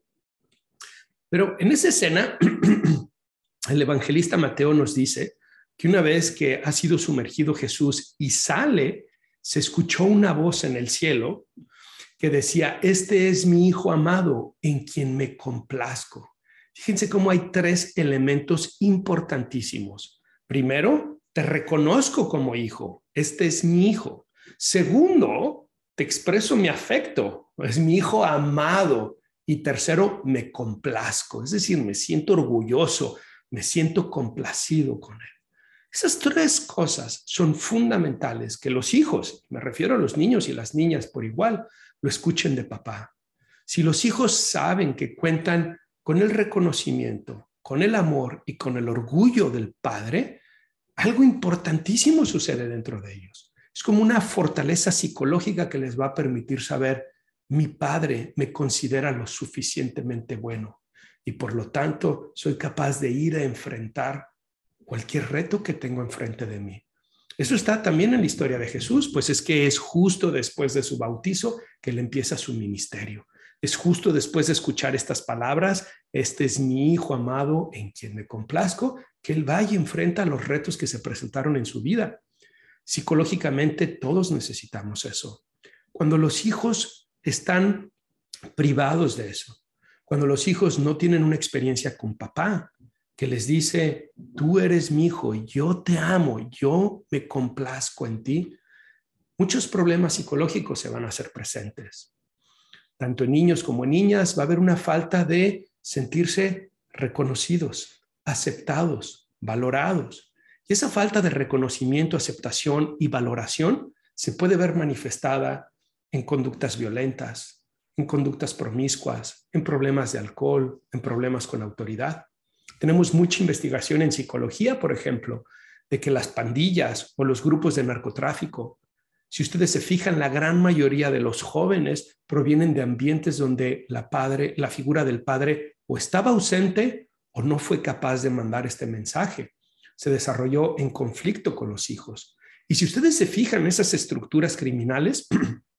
Pero en esa escena, el evangelista Mateo nos dice que una vez que ha sido sumergido Jesús y sale, se escuchó una voz en el cielo que decía, este es mi Hijo amado en quien me complazco. Fíjense cómo hay tres elementos importantísimos. Primero, te reconozco como hijo, este es mi hijo. Segundo, te expreso mi afecto, es mi hijo amado. Y tercero, me complazco, es decir, me siento orgulloso, me siento complacido con él. Esas tres cosas son fundamentales que los hijos, me refiero a los niños y las niñas por igual, lo escuchen de papá. Si los hijos saben que cuentan con el reconocimiento, con el amor y con el orgullo del padre, algo importantísimo sucede dentro de ellos. Es como una fortaleza psicológica que les va a permitir saber, mi padre me considera lo suficientemente bueno y por lo tanto soy capaz de ir a enfrentar cualquier reto que tengo enfrente de mí. Eso está también en la historia de Jesús, pues es que es justo después de su bautizo que él empieza su ministerio. Es justo después de escuchar estas palabras, este es mi Hijo amado en quien me complazco, que él va y enfrenta los retos que se presentaron en su vida. Psicológicamente todos necesitamos eso. Cuando los hijos están privados de eso, cuando los hijos no tienen una experiencia con papá, que les dice, tú eres mi hijo, yo te amo, yo me complazco en ti, muchos problemas psicológicos se van a hacer presentes. Tanto en niños como en niñas va a haber una falta de sentirse reconocidos, aceptados, valorados. Y esa falta de reconocimiento, aceptación y valoración se puede ver manifestada en conductas violentas, en conductas promiscuas, en problemas de alcohol, en problemas con autoridad. Tenemos mucha investigación en psicología, por ejemplo, de que las pandillas o los grupos de narcotráfico, si ustedes se fijan, la gran mayoría de los jóvenes provienen de ambientes donde la padre, la figura del padre o estaba ausente o no fue capaz de mandar este mensaje. Se desarrolló en conflicto con los hijos. Y si ustedes se fijan, esas estructuras criminales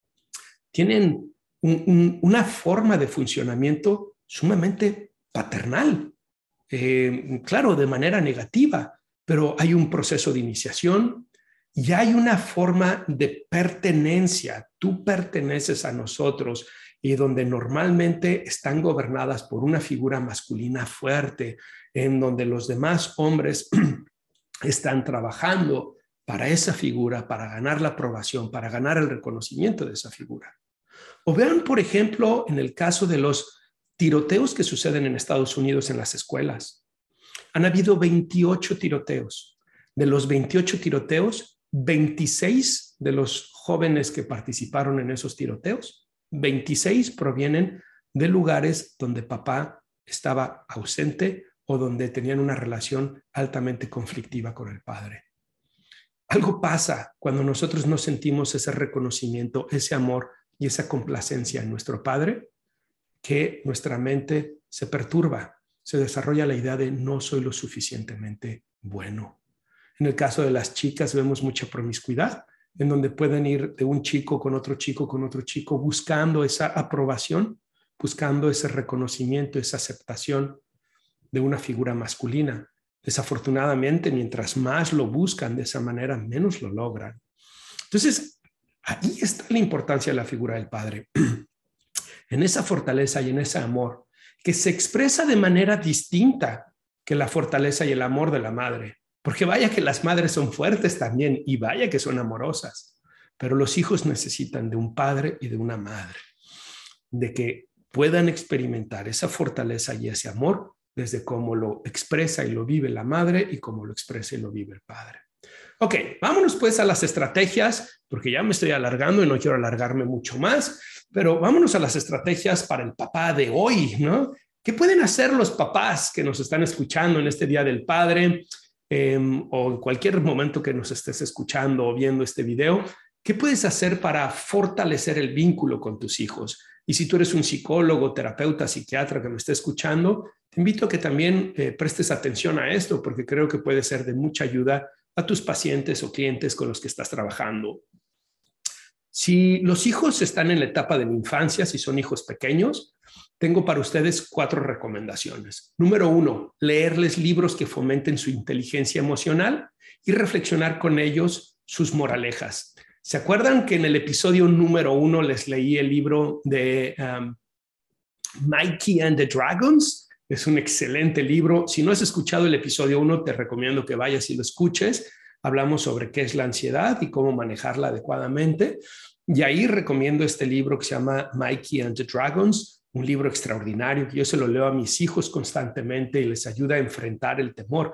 tienen una forma de funcionamiento sumamente paternal. Eh, claro, de manera negativa, pero hay un proceso de iniciación y hay una forma de pertenencia. Tú perteneces a nosotros y donde normalmente están gobernadas por una figura masculina fuerte, en donde los demás hombres están trabajando para esa figura, para ganar la aprobación, para ganar el reconocimiento de esa figura. O vean, por ejemplo, en el caso de los tiroteos que suceden en Estados Unidos en las escuelas. Han habido 28 tiroteos. De los 28 tiroteos, 26 de los jóvenes que participaron en esos tiroteos, 26 provienen de lugares donde papá estaba ausente o donde tenían una relación altamente conflictiva con el padre. Algo pasa cuando nosotros no sentimos ese reconocimiento, ese amor y esa complacencia en nuestro padre que nuestra mente se perturba, se desarrolla la idea de no soy lo suficientemente bueno. En el caso de las chicas vemos mucha promiscuidad, en donde pueden ir de un chico con otro chico, con otro chico, buscando esa aprobación, buscando ese reconocimiento, esa aceptación de una figura masculina. Desafortunadamente, mientras más lo buscan de esa manera, menos lo logran. Entonces, ahí está la importancia de la figura del padre. en esa fortaleza y en ese amor, que se expresa de manera distinta que la fortaleza y el amor de la madre. Porque vaya que las madres son fuertes también y vaya que son amorosas, pero los hijos necesitan de un padre y de una madre, de que puedan experimentar esa fortaleza y ese amor desde cómo lo expresa y lo vive la madre y cómo lo expresa y lo vive el padre. Ok, vámonos pues a las estrategias, porque ya me estoy alargando y no quiero alargarme mucho más, pero vámonos a las estrategias para el papá de hoy, ¿no? ¿Qué pueden hacer los papás que nos están escuchando en este Día del Padre em, o en cualquier momento que nos estés escuchando o viendo este video? ¿Qué puedes hacer para fortalecer el vínculo con tus hijos? Y si tú eres un psicólogo, terapeuta, psiquiatra que me esté escuchando, te invito a que también eh, prestes atención a esto porque creo que puede ser de mucha ayuda a tus pacientes o clientes con los que estás trabajando. Si los hijos están en la etapa de la infancia, si son hijos pequeños, tengo para ustedes cuatro recomendaciones. Número uno, leerles libros que fomenten su inteligencia emocional y reflexionar con ellos sus moralejas. ¿Se acuerdan que en el episodio número uno les leí el libro de um, Mikey and the Dragons? Es un excelente libro. Si no has escuchado el episodio 1, te recomiendo que vayas y lo escuches. Hablamos sobre qué es la ansiedad y cómo manejarla adecuadamente. Y ahí recomiendo este libro que se llama Mikey and the Dragons, un libro extraordinario que yo se lo leo a mis hijos constantemente y les ayuda a enfrentar el temor.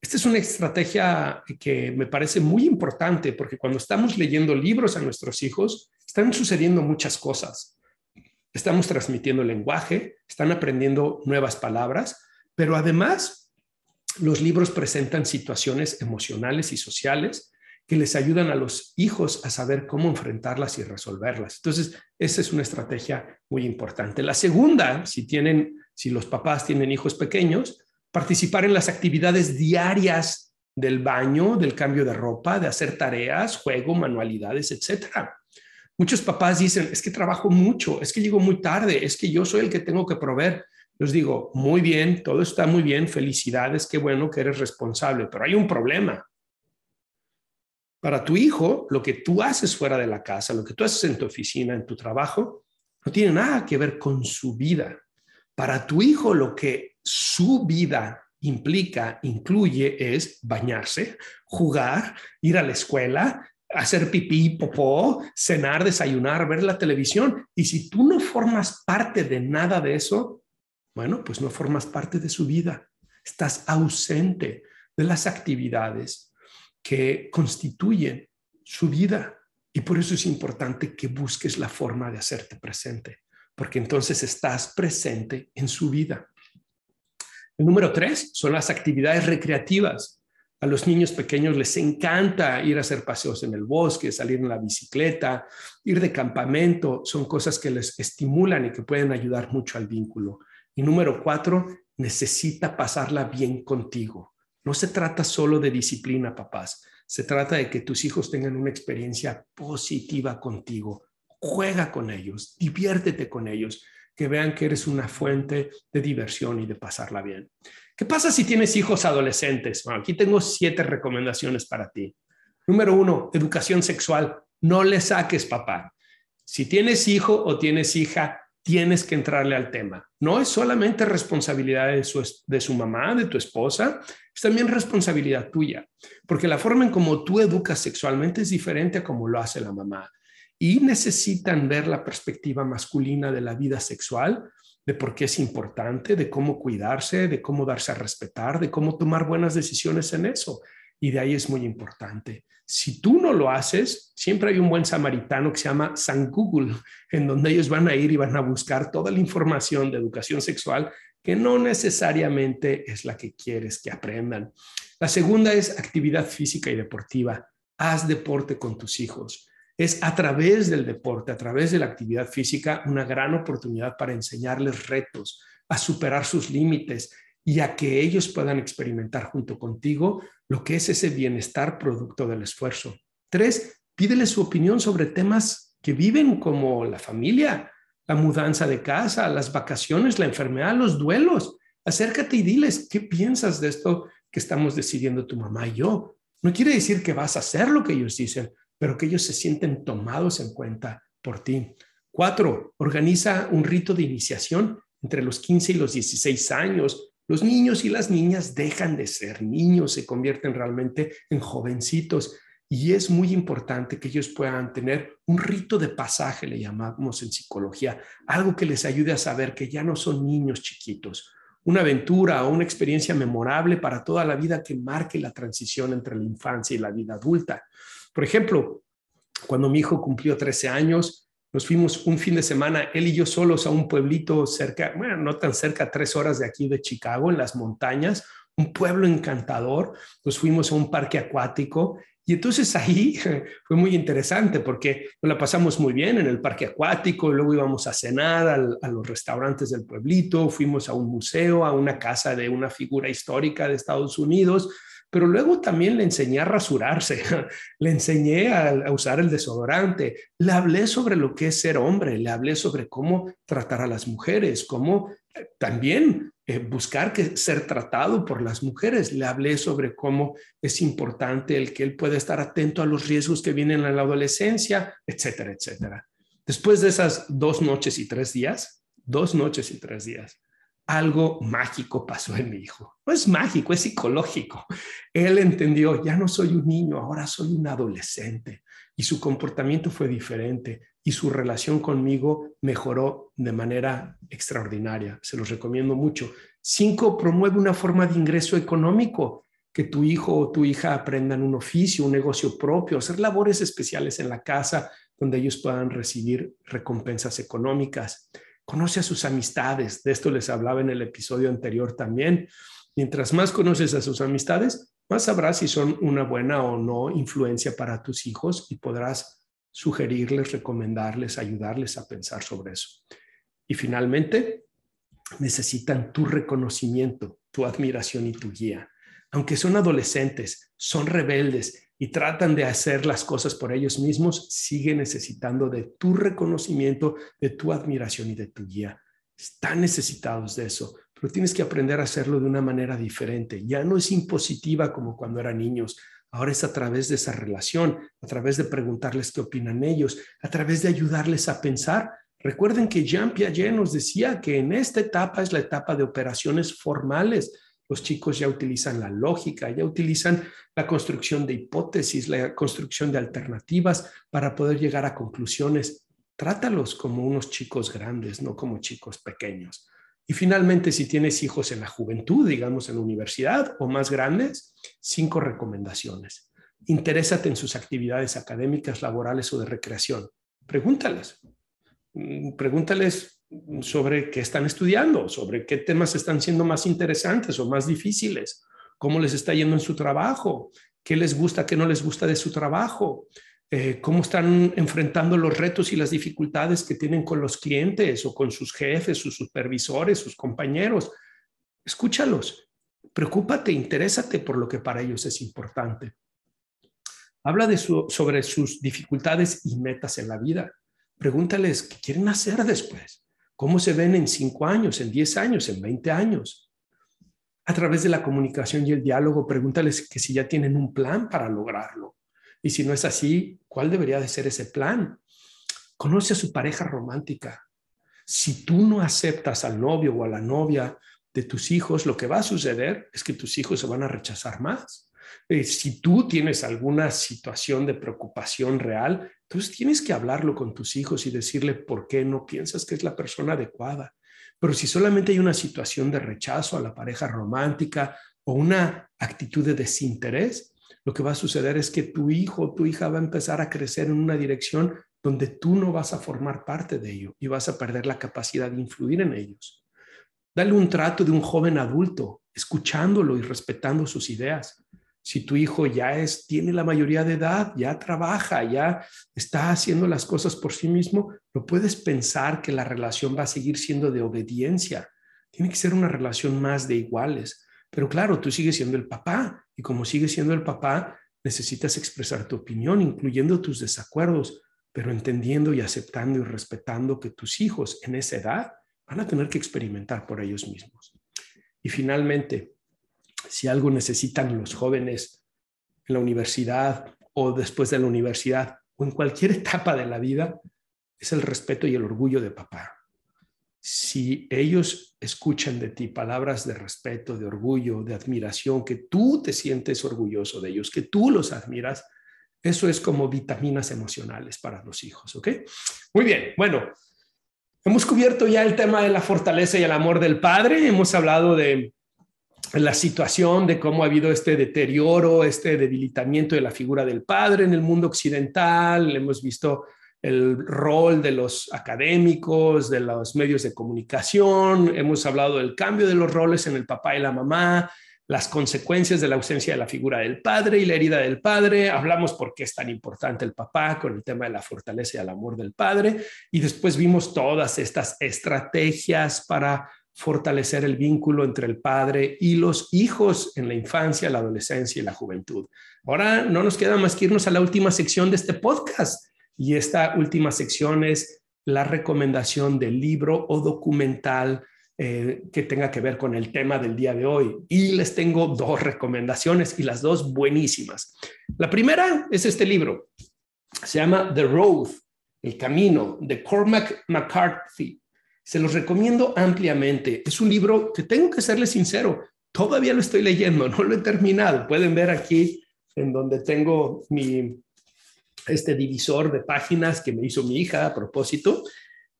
Esta es una estrategia que me parece muy importante porque cuando estamos leyendo libros a nuestros hijos, están sucediendo muchas cosas estamos transmitiendo lenguaje, están aprendiendo nuevas palabras, pero además los libros presentan situaciones emocionales y sociales que les ayudan a los hijos a saber cómo enfrentarlas y resolverlas. Entonces, esa es una estrategia muy importante. La segunda, si tienen, si los papás tienen hijos pequeños, participar en las actividades diarias del baño, del cambio de ropa, de hacer tareas, juego, manualidades, etcétera. Muchos papás dicen, es que trabajo mucho, es que llego muy tarde, es que yo soy el que tengo que proveer. Les digo, muy bien, todo está muy bien, felicidades, qué bueno que eres responsable, pero hay un problema. Para tu hijo, lo que tú haces fuera de la casa, lo que tú haces en tu oficina, en tu trabajo, no tiene nada que ver con su vida. Para tu hijo, lo que su vida implica, incluye, es bañarse, jugar, ir a la escuela, hacer pipí, popó, cenar, desayunar, ver la televisión. Y si tú no formas parte de nada de eso, bueno, pues no formas parte de su vida. Estás ausente de las actividades que constituyen su vida. Y por eso es importante que busques la forma de hacerte presente, porque entonces estás presente en su vida. El número tres son las actividades recreativas. A los niños pequeños les encanta ir a hacer paseos en el bosque, salir en la bicicleta, ir de campamento. Son cosas que les estimulan y que pueden ayudar mucho al vínculo. Y número cuatro, necesita pasarla bien contigo. No se trata solo de disciplina, papás. Se trata de que tus hijos tengan una experiencia positiva contigo. Juega con ellos, diviértete con ellos, que vean que eres una fuente de diversión y de pasarla bien. ¿Qué pasa si tienes hijos adolescentes? Bueno, aquí tengo siete recomendaciones para ti. Número uno, educación sexual. No le saques, papá. Si tienes hijo o tienes hija, tienes que entrarle al tema. No es solamente responsabilidad de su, de su mamá, de tu esposa, es también responsabilidad tuya, porque la forma en cómo tú educas sexualmente es diferente a como lo hace la mamá. Y necesitan ver la perspectiva masculina de la vida sexual de por qué es importante, de cómo cuidarse, de cómo darse a respetar, de cómo tomar buenas decisiones en eso. Y de ahí es muy importante. Si tú no lo haces, siempre hay un buen samaritano que se llama San Google, en donde ellos van a ir y van a buscar toda la información de educación sexual que no necesariamente es la que quieres que aprendan. La segunda es actividad física y deportiva. Haz deporte con tus hijos es a través del deporte, a través de la actividad física, una gran oportunidad para enseñarles retos, a superar sus límites y a que ellos puedan experimentar junto contigo lo que es ese bienestar producto del esfuerzo. Tres, pídele su opinión sobre temas que viven como la familia, la mudanza de casa, las vacaciones, la enfermedad, los duelos. Acércate y diles, ¿qué piensas de esto que estamos decidiendo tu mamá y yo? No quiere decir que vas a hacer lo que ellos dicen, pero que ellos se sienten tomados en cuenta por ti. Cuatro, organiza un rito de iniciación entre los 15 y los 16 años. Los niños y las niñas dejan de ser niños, se convierten realmente en jovencitos y es muy importante que ellos puedan tener un rito de pasaje, le llamamos en psicología, algo que les ayude a saber que ya no son niños chiquitos. una aventura o una experiencia memorable para toda la vida que marque la transición entre la infancia y la vida adulta. Por ejemplo, cuando mi hijo cumplió 13 años, nos fuimos un fin de semana, él y yo solos, a un pueblito cerca, bueno, no tan cerca, tres horas de aquí de Chicago, en las montañas, un pueblo encantador. Nos fuimos a un parque acuático y entonces ahí fue muy interesante porque nos la pasamos muy bien en el parque acuático, luego íbamos a cenar a los restaurantes del pueblito, fuimos a un museo, a una casa de una figura histórica de Estados Unidos, pero luego también le enseñé a rasurarse, le enseñé a, usar el desodorante, le hablé sobre lo que es ser hombre, le hablé sobre cómo tratar a las mujeres, cómo eh, también eh, buscar que ser tratado por las mujeres. Le hablé sobre cómo es importante el que él pueda estar atento a los riesgos que vienen en la adolescencia, etcétera, etcétera. Después de esas dos noches y tres días, dos noches y tres días, algo mágico pasó en mi hijo. No es mágico, es psicológico. Él entendió, ya no soy un niño, ahora soy un adolescente. Y su comportamiento fue diferente y su relación conmigo mejoró de manera extraordinaria. Se los recomiendo mucho. Cinco, promueve una forma de ingreso económico, que tu hijo o tu hija aprendan un oficio, un negocio propio, hacer labores especiales en la casa donde ellos puedan recibir recompensas económicas. Conoce a sus amistades. De esto les hablaba en el episodio anterior también. Mientras más conoces a sus amistades, más sabrás si son una buena o no influencia para tus hijos y podrás sugerirles, recomendarles, ayudarles a pensar sobre eso. Y finalmente, necesitan tu reconocimiento, tu admiración y tu guía. Aunque son adolescentes, son rebeldes y tratan de hacer las cosas por ellos mismos, sigue necesitando de tu reconocimiento, de tu admiración y de tu guía. Están necesitados de eso, pero tienes que aprender a hacerlo de una manera diferente. Ya no es impositiva como cuando eran niños. Ahora es a través de esa relación, a través de preguntarles qué opinan ellos, a través de ayudarles a pensar. Recuerden que Jean Piaget nos decía que en esta etapa es la etapa de operaciones formales los chicos ya utilizan la lógica, ya utilizan la construcción de hipótesis, la construcción de alternativas para poder llegar a conclusiones. Trátalos como unos chicos grandes, no como chicos pequeños. Y finalmente, si tienes hijos en la juventud, digamos en la universidad o más grandes, cinco recomendaciones. Interésate en sus actividades académicas, laborales o de recreación. Pregúntales. Mm, pregúntales sobre qué están estudiando, sobre qué temas están siendo más interesantes o más difíciles, cómo les está yendo en su trabajo, qué les gusta, qué no les gusta de su trabajo, eh, cómo están enfrentando los retos y las dificultades que tienen con los clientes o con sus jefes, sus supervisores, sus compañeros. Escúchalos, preocúpate, interésate por lo que para ellos es importante. Habla de sobre sus dificultades y metas en la vida. Pregúntales qué quieren hacer después. ¿Cómo se ven en cinco años, en diez años, en veinte años? A través de la comunicación y el diálogo, pregúntales que si ya tienen un plan para lograrlo. Y si no es así, ¿cuál debería de ser ese plan? Conoce a su pareja romántica. Si tú no aceptas al novio o a la novia de tus hijos, lo que va a suceder es que tus hijos se van a rechazar más. Eh, si tú tienes alguna situación de preocupación real, entonces tienes que hablarlo con tus hijos y decirle por qué no piensas que es la persona adecuada. Pero si solamente hay una situación de rechazo a la pareja romántica o una actitud de desinterés, lo que va a suceder es que tu hijo o tu hija va a empezar a crecer en una dirección donde tú no vas a formar parte de ello y vas a perder la capacidad de influir en ellos. Dale un trato de un joven adulto, escuchándolo y respetando sus ideas si tu hijo ya es, tiene la mayoría de edad, ya trabaja, ya está haciendo las cosas por sí mismo, no puedes pensar que la relación va a seguir siendo de obediencia. Tiene que ser una relación más de iguales. Pero claro, tú sigues siendo el papá y como sigues siendo el papá, necesitas expresar tu opinión, incluyendo tus desacuerdos, pero entendiendo y aceptando y respetando que tus hijos en esa edad van a tener que experimentar por ellos mismos. Y finalmente, si algo necesitan los jóvenes en la universidad o después de la universidad o en cualquier etapa de la vida, es el respeto y el orgullo de papá. Si ellos escuchan de ti palabras de respeto, de orgullo, de admiración, que tú te sientes orgulloso de ellos, que tú los admiras, eso es como vitaminas emocionales para los hijos, ¿ok? Muy bien, bueno, Hemos cubierto ya el tema de la fortaleza y el amor del Padre. Hemos hablado de la situación, de cómo ha habido este deterioro, este debilitamiento de la figura del Padre en el mundo occidental. Hemos visto el rol de los académicos, de los medios de comunicación. Hemos hablado del cambio de los roles en el papá y la mamá, las consecuencias de la ausencia de la figura del padre y la herida del padre. Hablamos por qué es tan importante el papá con el tema de la fortaleza y el amor del padre. Y después vimos todas estas estrategias para fortalecer el vínculo entre el padre y los hijos en la infancia, la adolescencia y la juventud. Ahora no nos queda más que irnos a la última sección de este podcast. Y esta última sección es la recomendación del libro o documental eh, que tenga que ver con el tema del día de hoy. Y les tengo dos recomendaciones y las dos buenísimas. La primera es este libro. Se llama The Road, El Camino, de Cormac McCarthy. Se los recomiendo ampliamente. Es un libro que tengo que serles sincero, todavía lo estoy leyendo, no lo he terminado. Pueden ver aquí en donde tengo mi este divisor de páginas que me hizo mi hija a propósito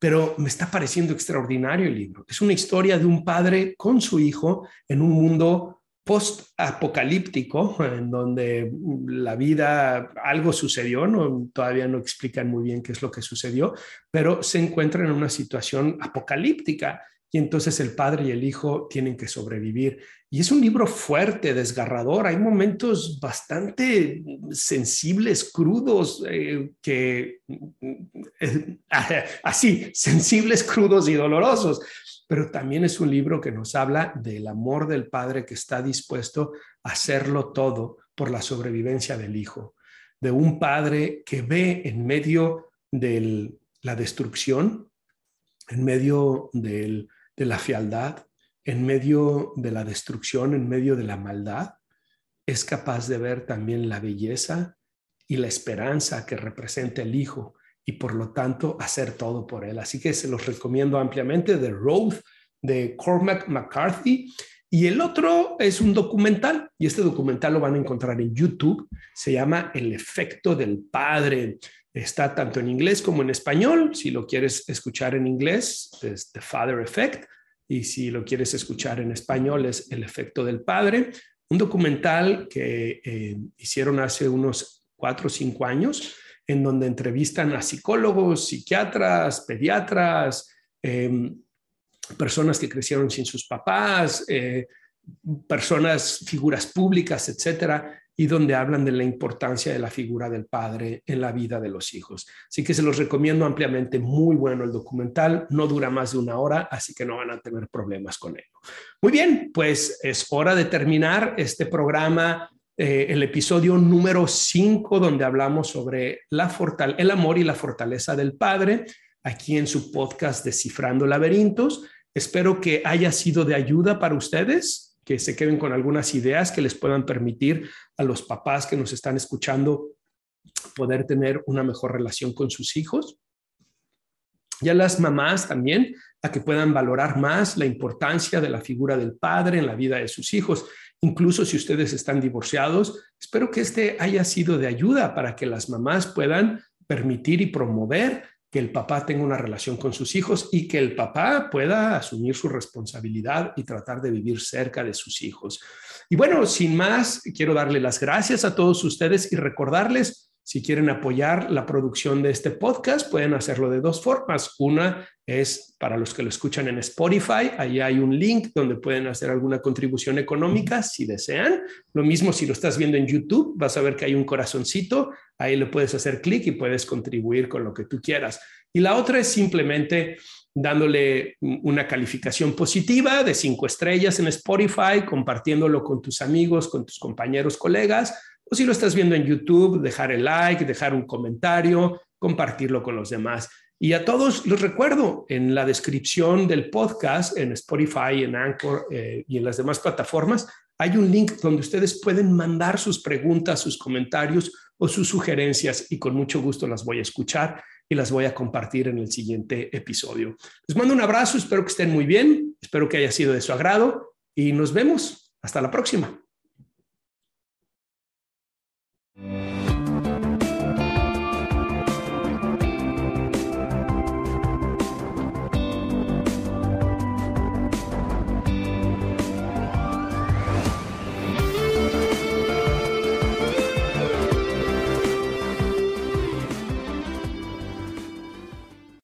pero me está pareciendo extraordinario el libro. Es una historia de un padre con su hijo en un mundo post-apocalíptico, en donde la vida, algo sucedió, no, todavía no explican muy bien qué es lo que sucedió, pero se encuentran en una situación apocalíptica y entonces el padre y el hijo tienen que sobrevivir. Y es un libro fuerte, desgarrador. Hay momentos bastante sensibles, crudos, eh, que eh, así, sensibles, crudos y dolorosos. Pero también es un libro que nos habla del amor del padre que está dispuesto a hacerlo todo por la sobrevivencia del hijo, de un padre que ve en medio de la destrucción, en medio de la fialdad, en medio de la destrucción, en medio de la maldad, es capaz de ver también la belleza y la esperanza que representa el Hijo y por lo tanto hacer todo por él. Así que se los recomiendo ampliamente, The Road de Cormac McCarthy. Y el otro es un documental, y este documental lo van a encontrar en YouTube, se llama El efecto del Padre. Está tanto en inglés como en español. Si lo quieres escuchar en inglés, es The Father Effect. Y si lo quieres escuchar en español, es El efecto del padre. Un documental que eh, hicieron hace unos cuatro o cinco años, en donde entrevistan a psicólogos, psiquiatras, pediatras, em, personas que crecieron sin sus papás, eh, personas, figuras públicas, etcétera, y donde hablan de la importancia de la figura del padre en la vida de los hijos. Así que se los recomiendo ampliamente, muy bueno el documental, no dura más de una hora, así que no van a tener problemas con ello. Muy bien, pues es hora de terminar este programa, eh, el episodio número 5, donde hablamos sobre la el amor y la fortaleza del padre, aquí en su podcast Descifrando Laberintos. Espero que haya sido de ayuda para ustedes que se queden con algunas ideas que les puedan permitir a los papás que nos están escuchando poder tener una mejor relación con sus hijos. Y a las mamás también, a que puedan valorar más la importancia de la figura del padre en la vida de sus hijos. Incluso si ustedes están divorciados, espero que este haya sido de ayuda para que las mamás puedan permitir y promover que el papá tenga una relación con sus hijos y que el papá pueda asumir su responsabilidad y tratar de vivir cerca de sus hijos. Y bueno, sin más, quiero darle las gracias a todos ustedes y recordarles si quieren apoyar la producción de este podcast, pueden hacerlo de dos formas. Una es para los que lo escuchan en Spotify, ahí hay un link donde pueden hacer alguna contribución económica si desean. Lo mismo si lo estás viendo en YouTube, vas a ver que hay un corazoncito, ahí le puedes hacer clic y puedes contribuir con lo que tú quieras. Y la otra es simplemente dándole una calificación positiva de cinco estrellas en Spotify, compartiéndolo con tus amigos, con tus compañeros, colegas o si lo estás viendo en YouTube, dejar el like, dejar un comentario, compartirlo con los demás. Y a todos los recuerdo, en la descripción del podcast, en Spotify, en Anchor eh, y en las demás plataformas, hay un link donde ustedes pueden mandar sus preguntas, sus comentarios o sus sugerencias y con mucho gusto las voy a escuchar y las voy a compartir en el siguiente episodio. Les mando un abrazo, espero que estén muy bien, espero que haya sido de su agrado y nos vemos. Hasta la próxima. Mm-hmm.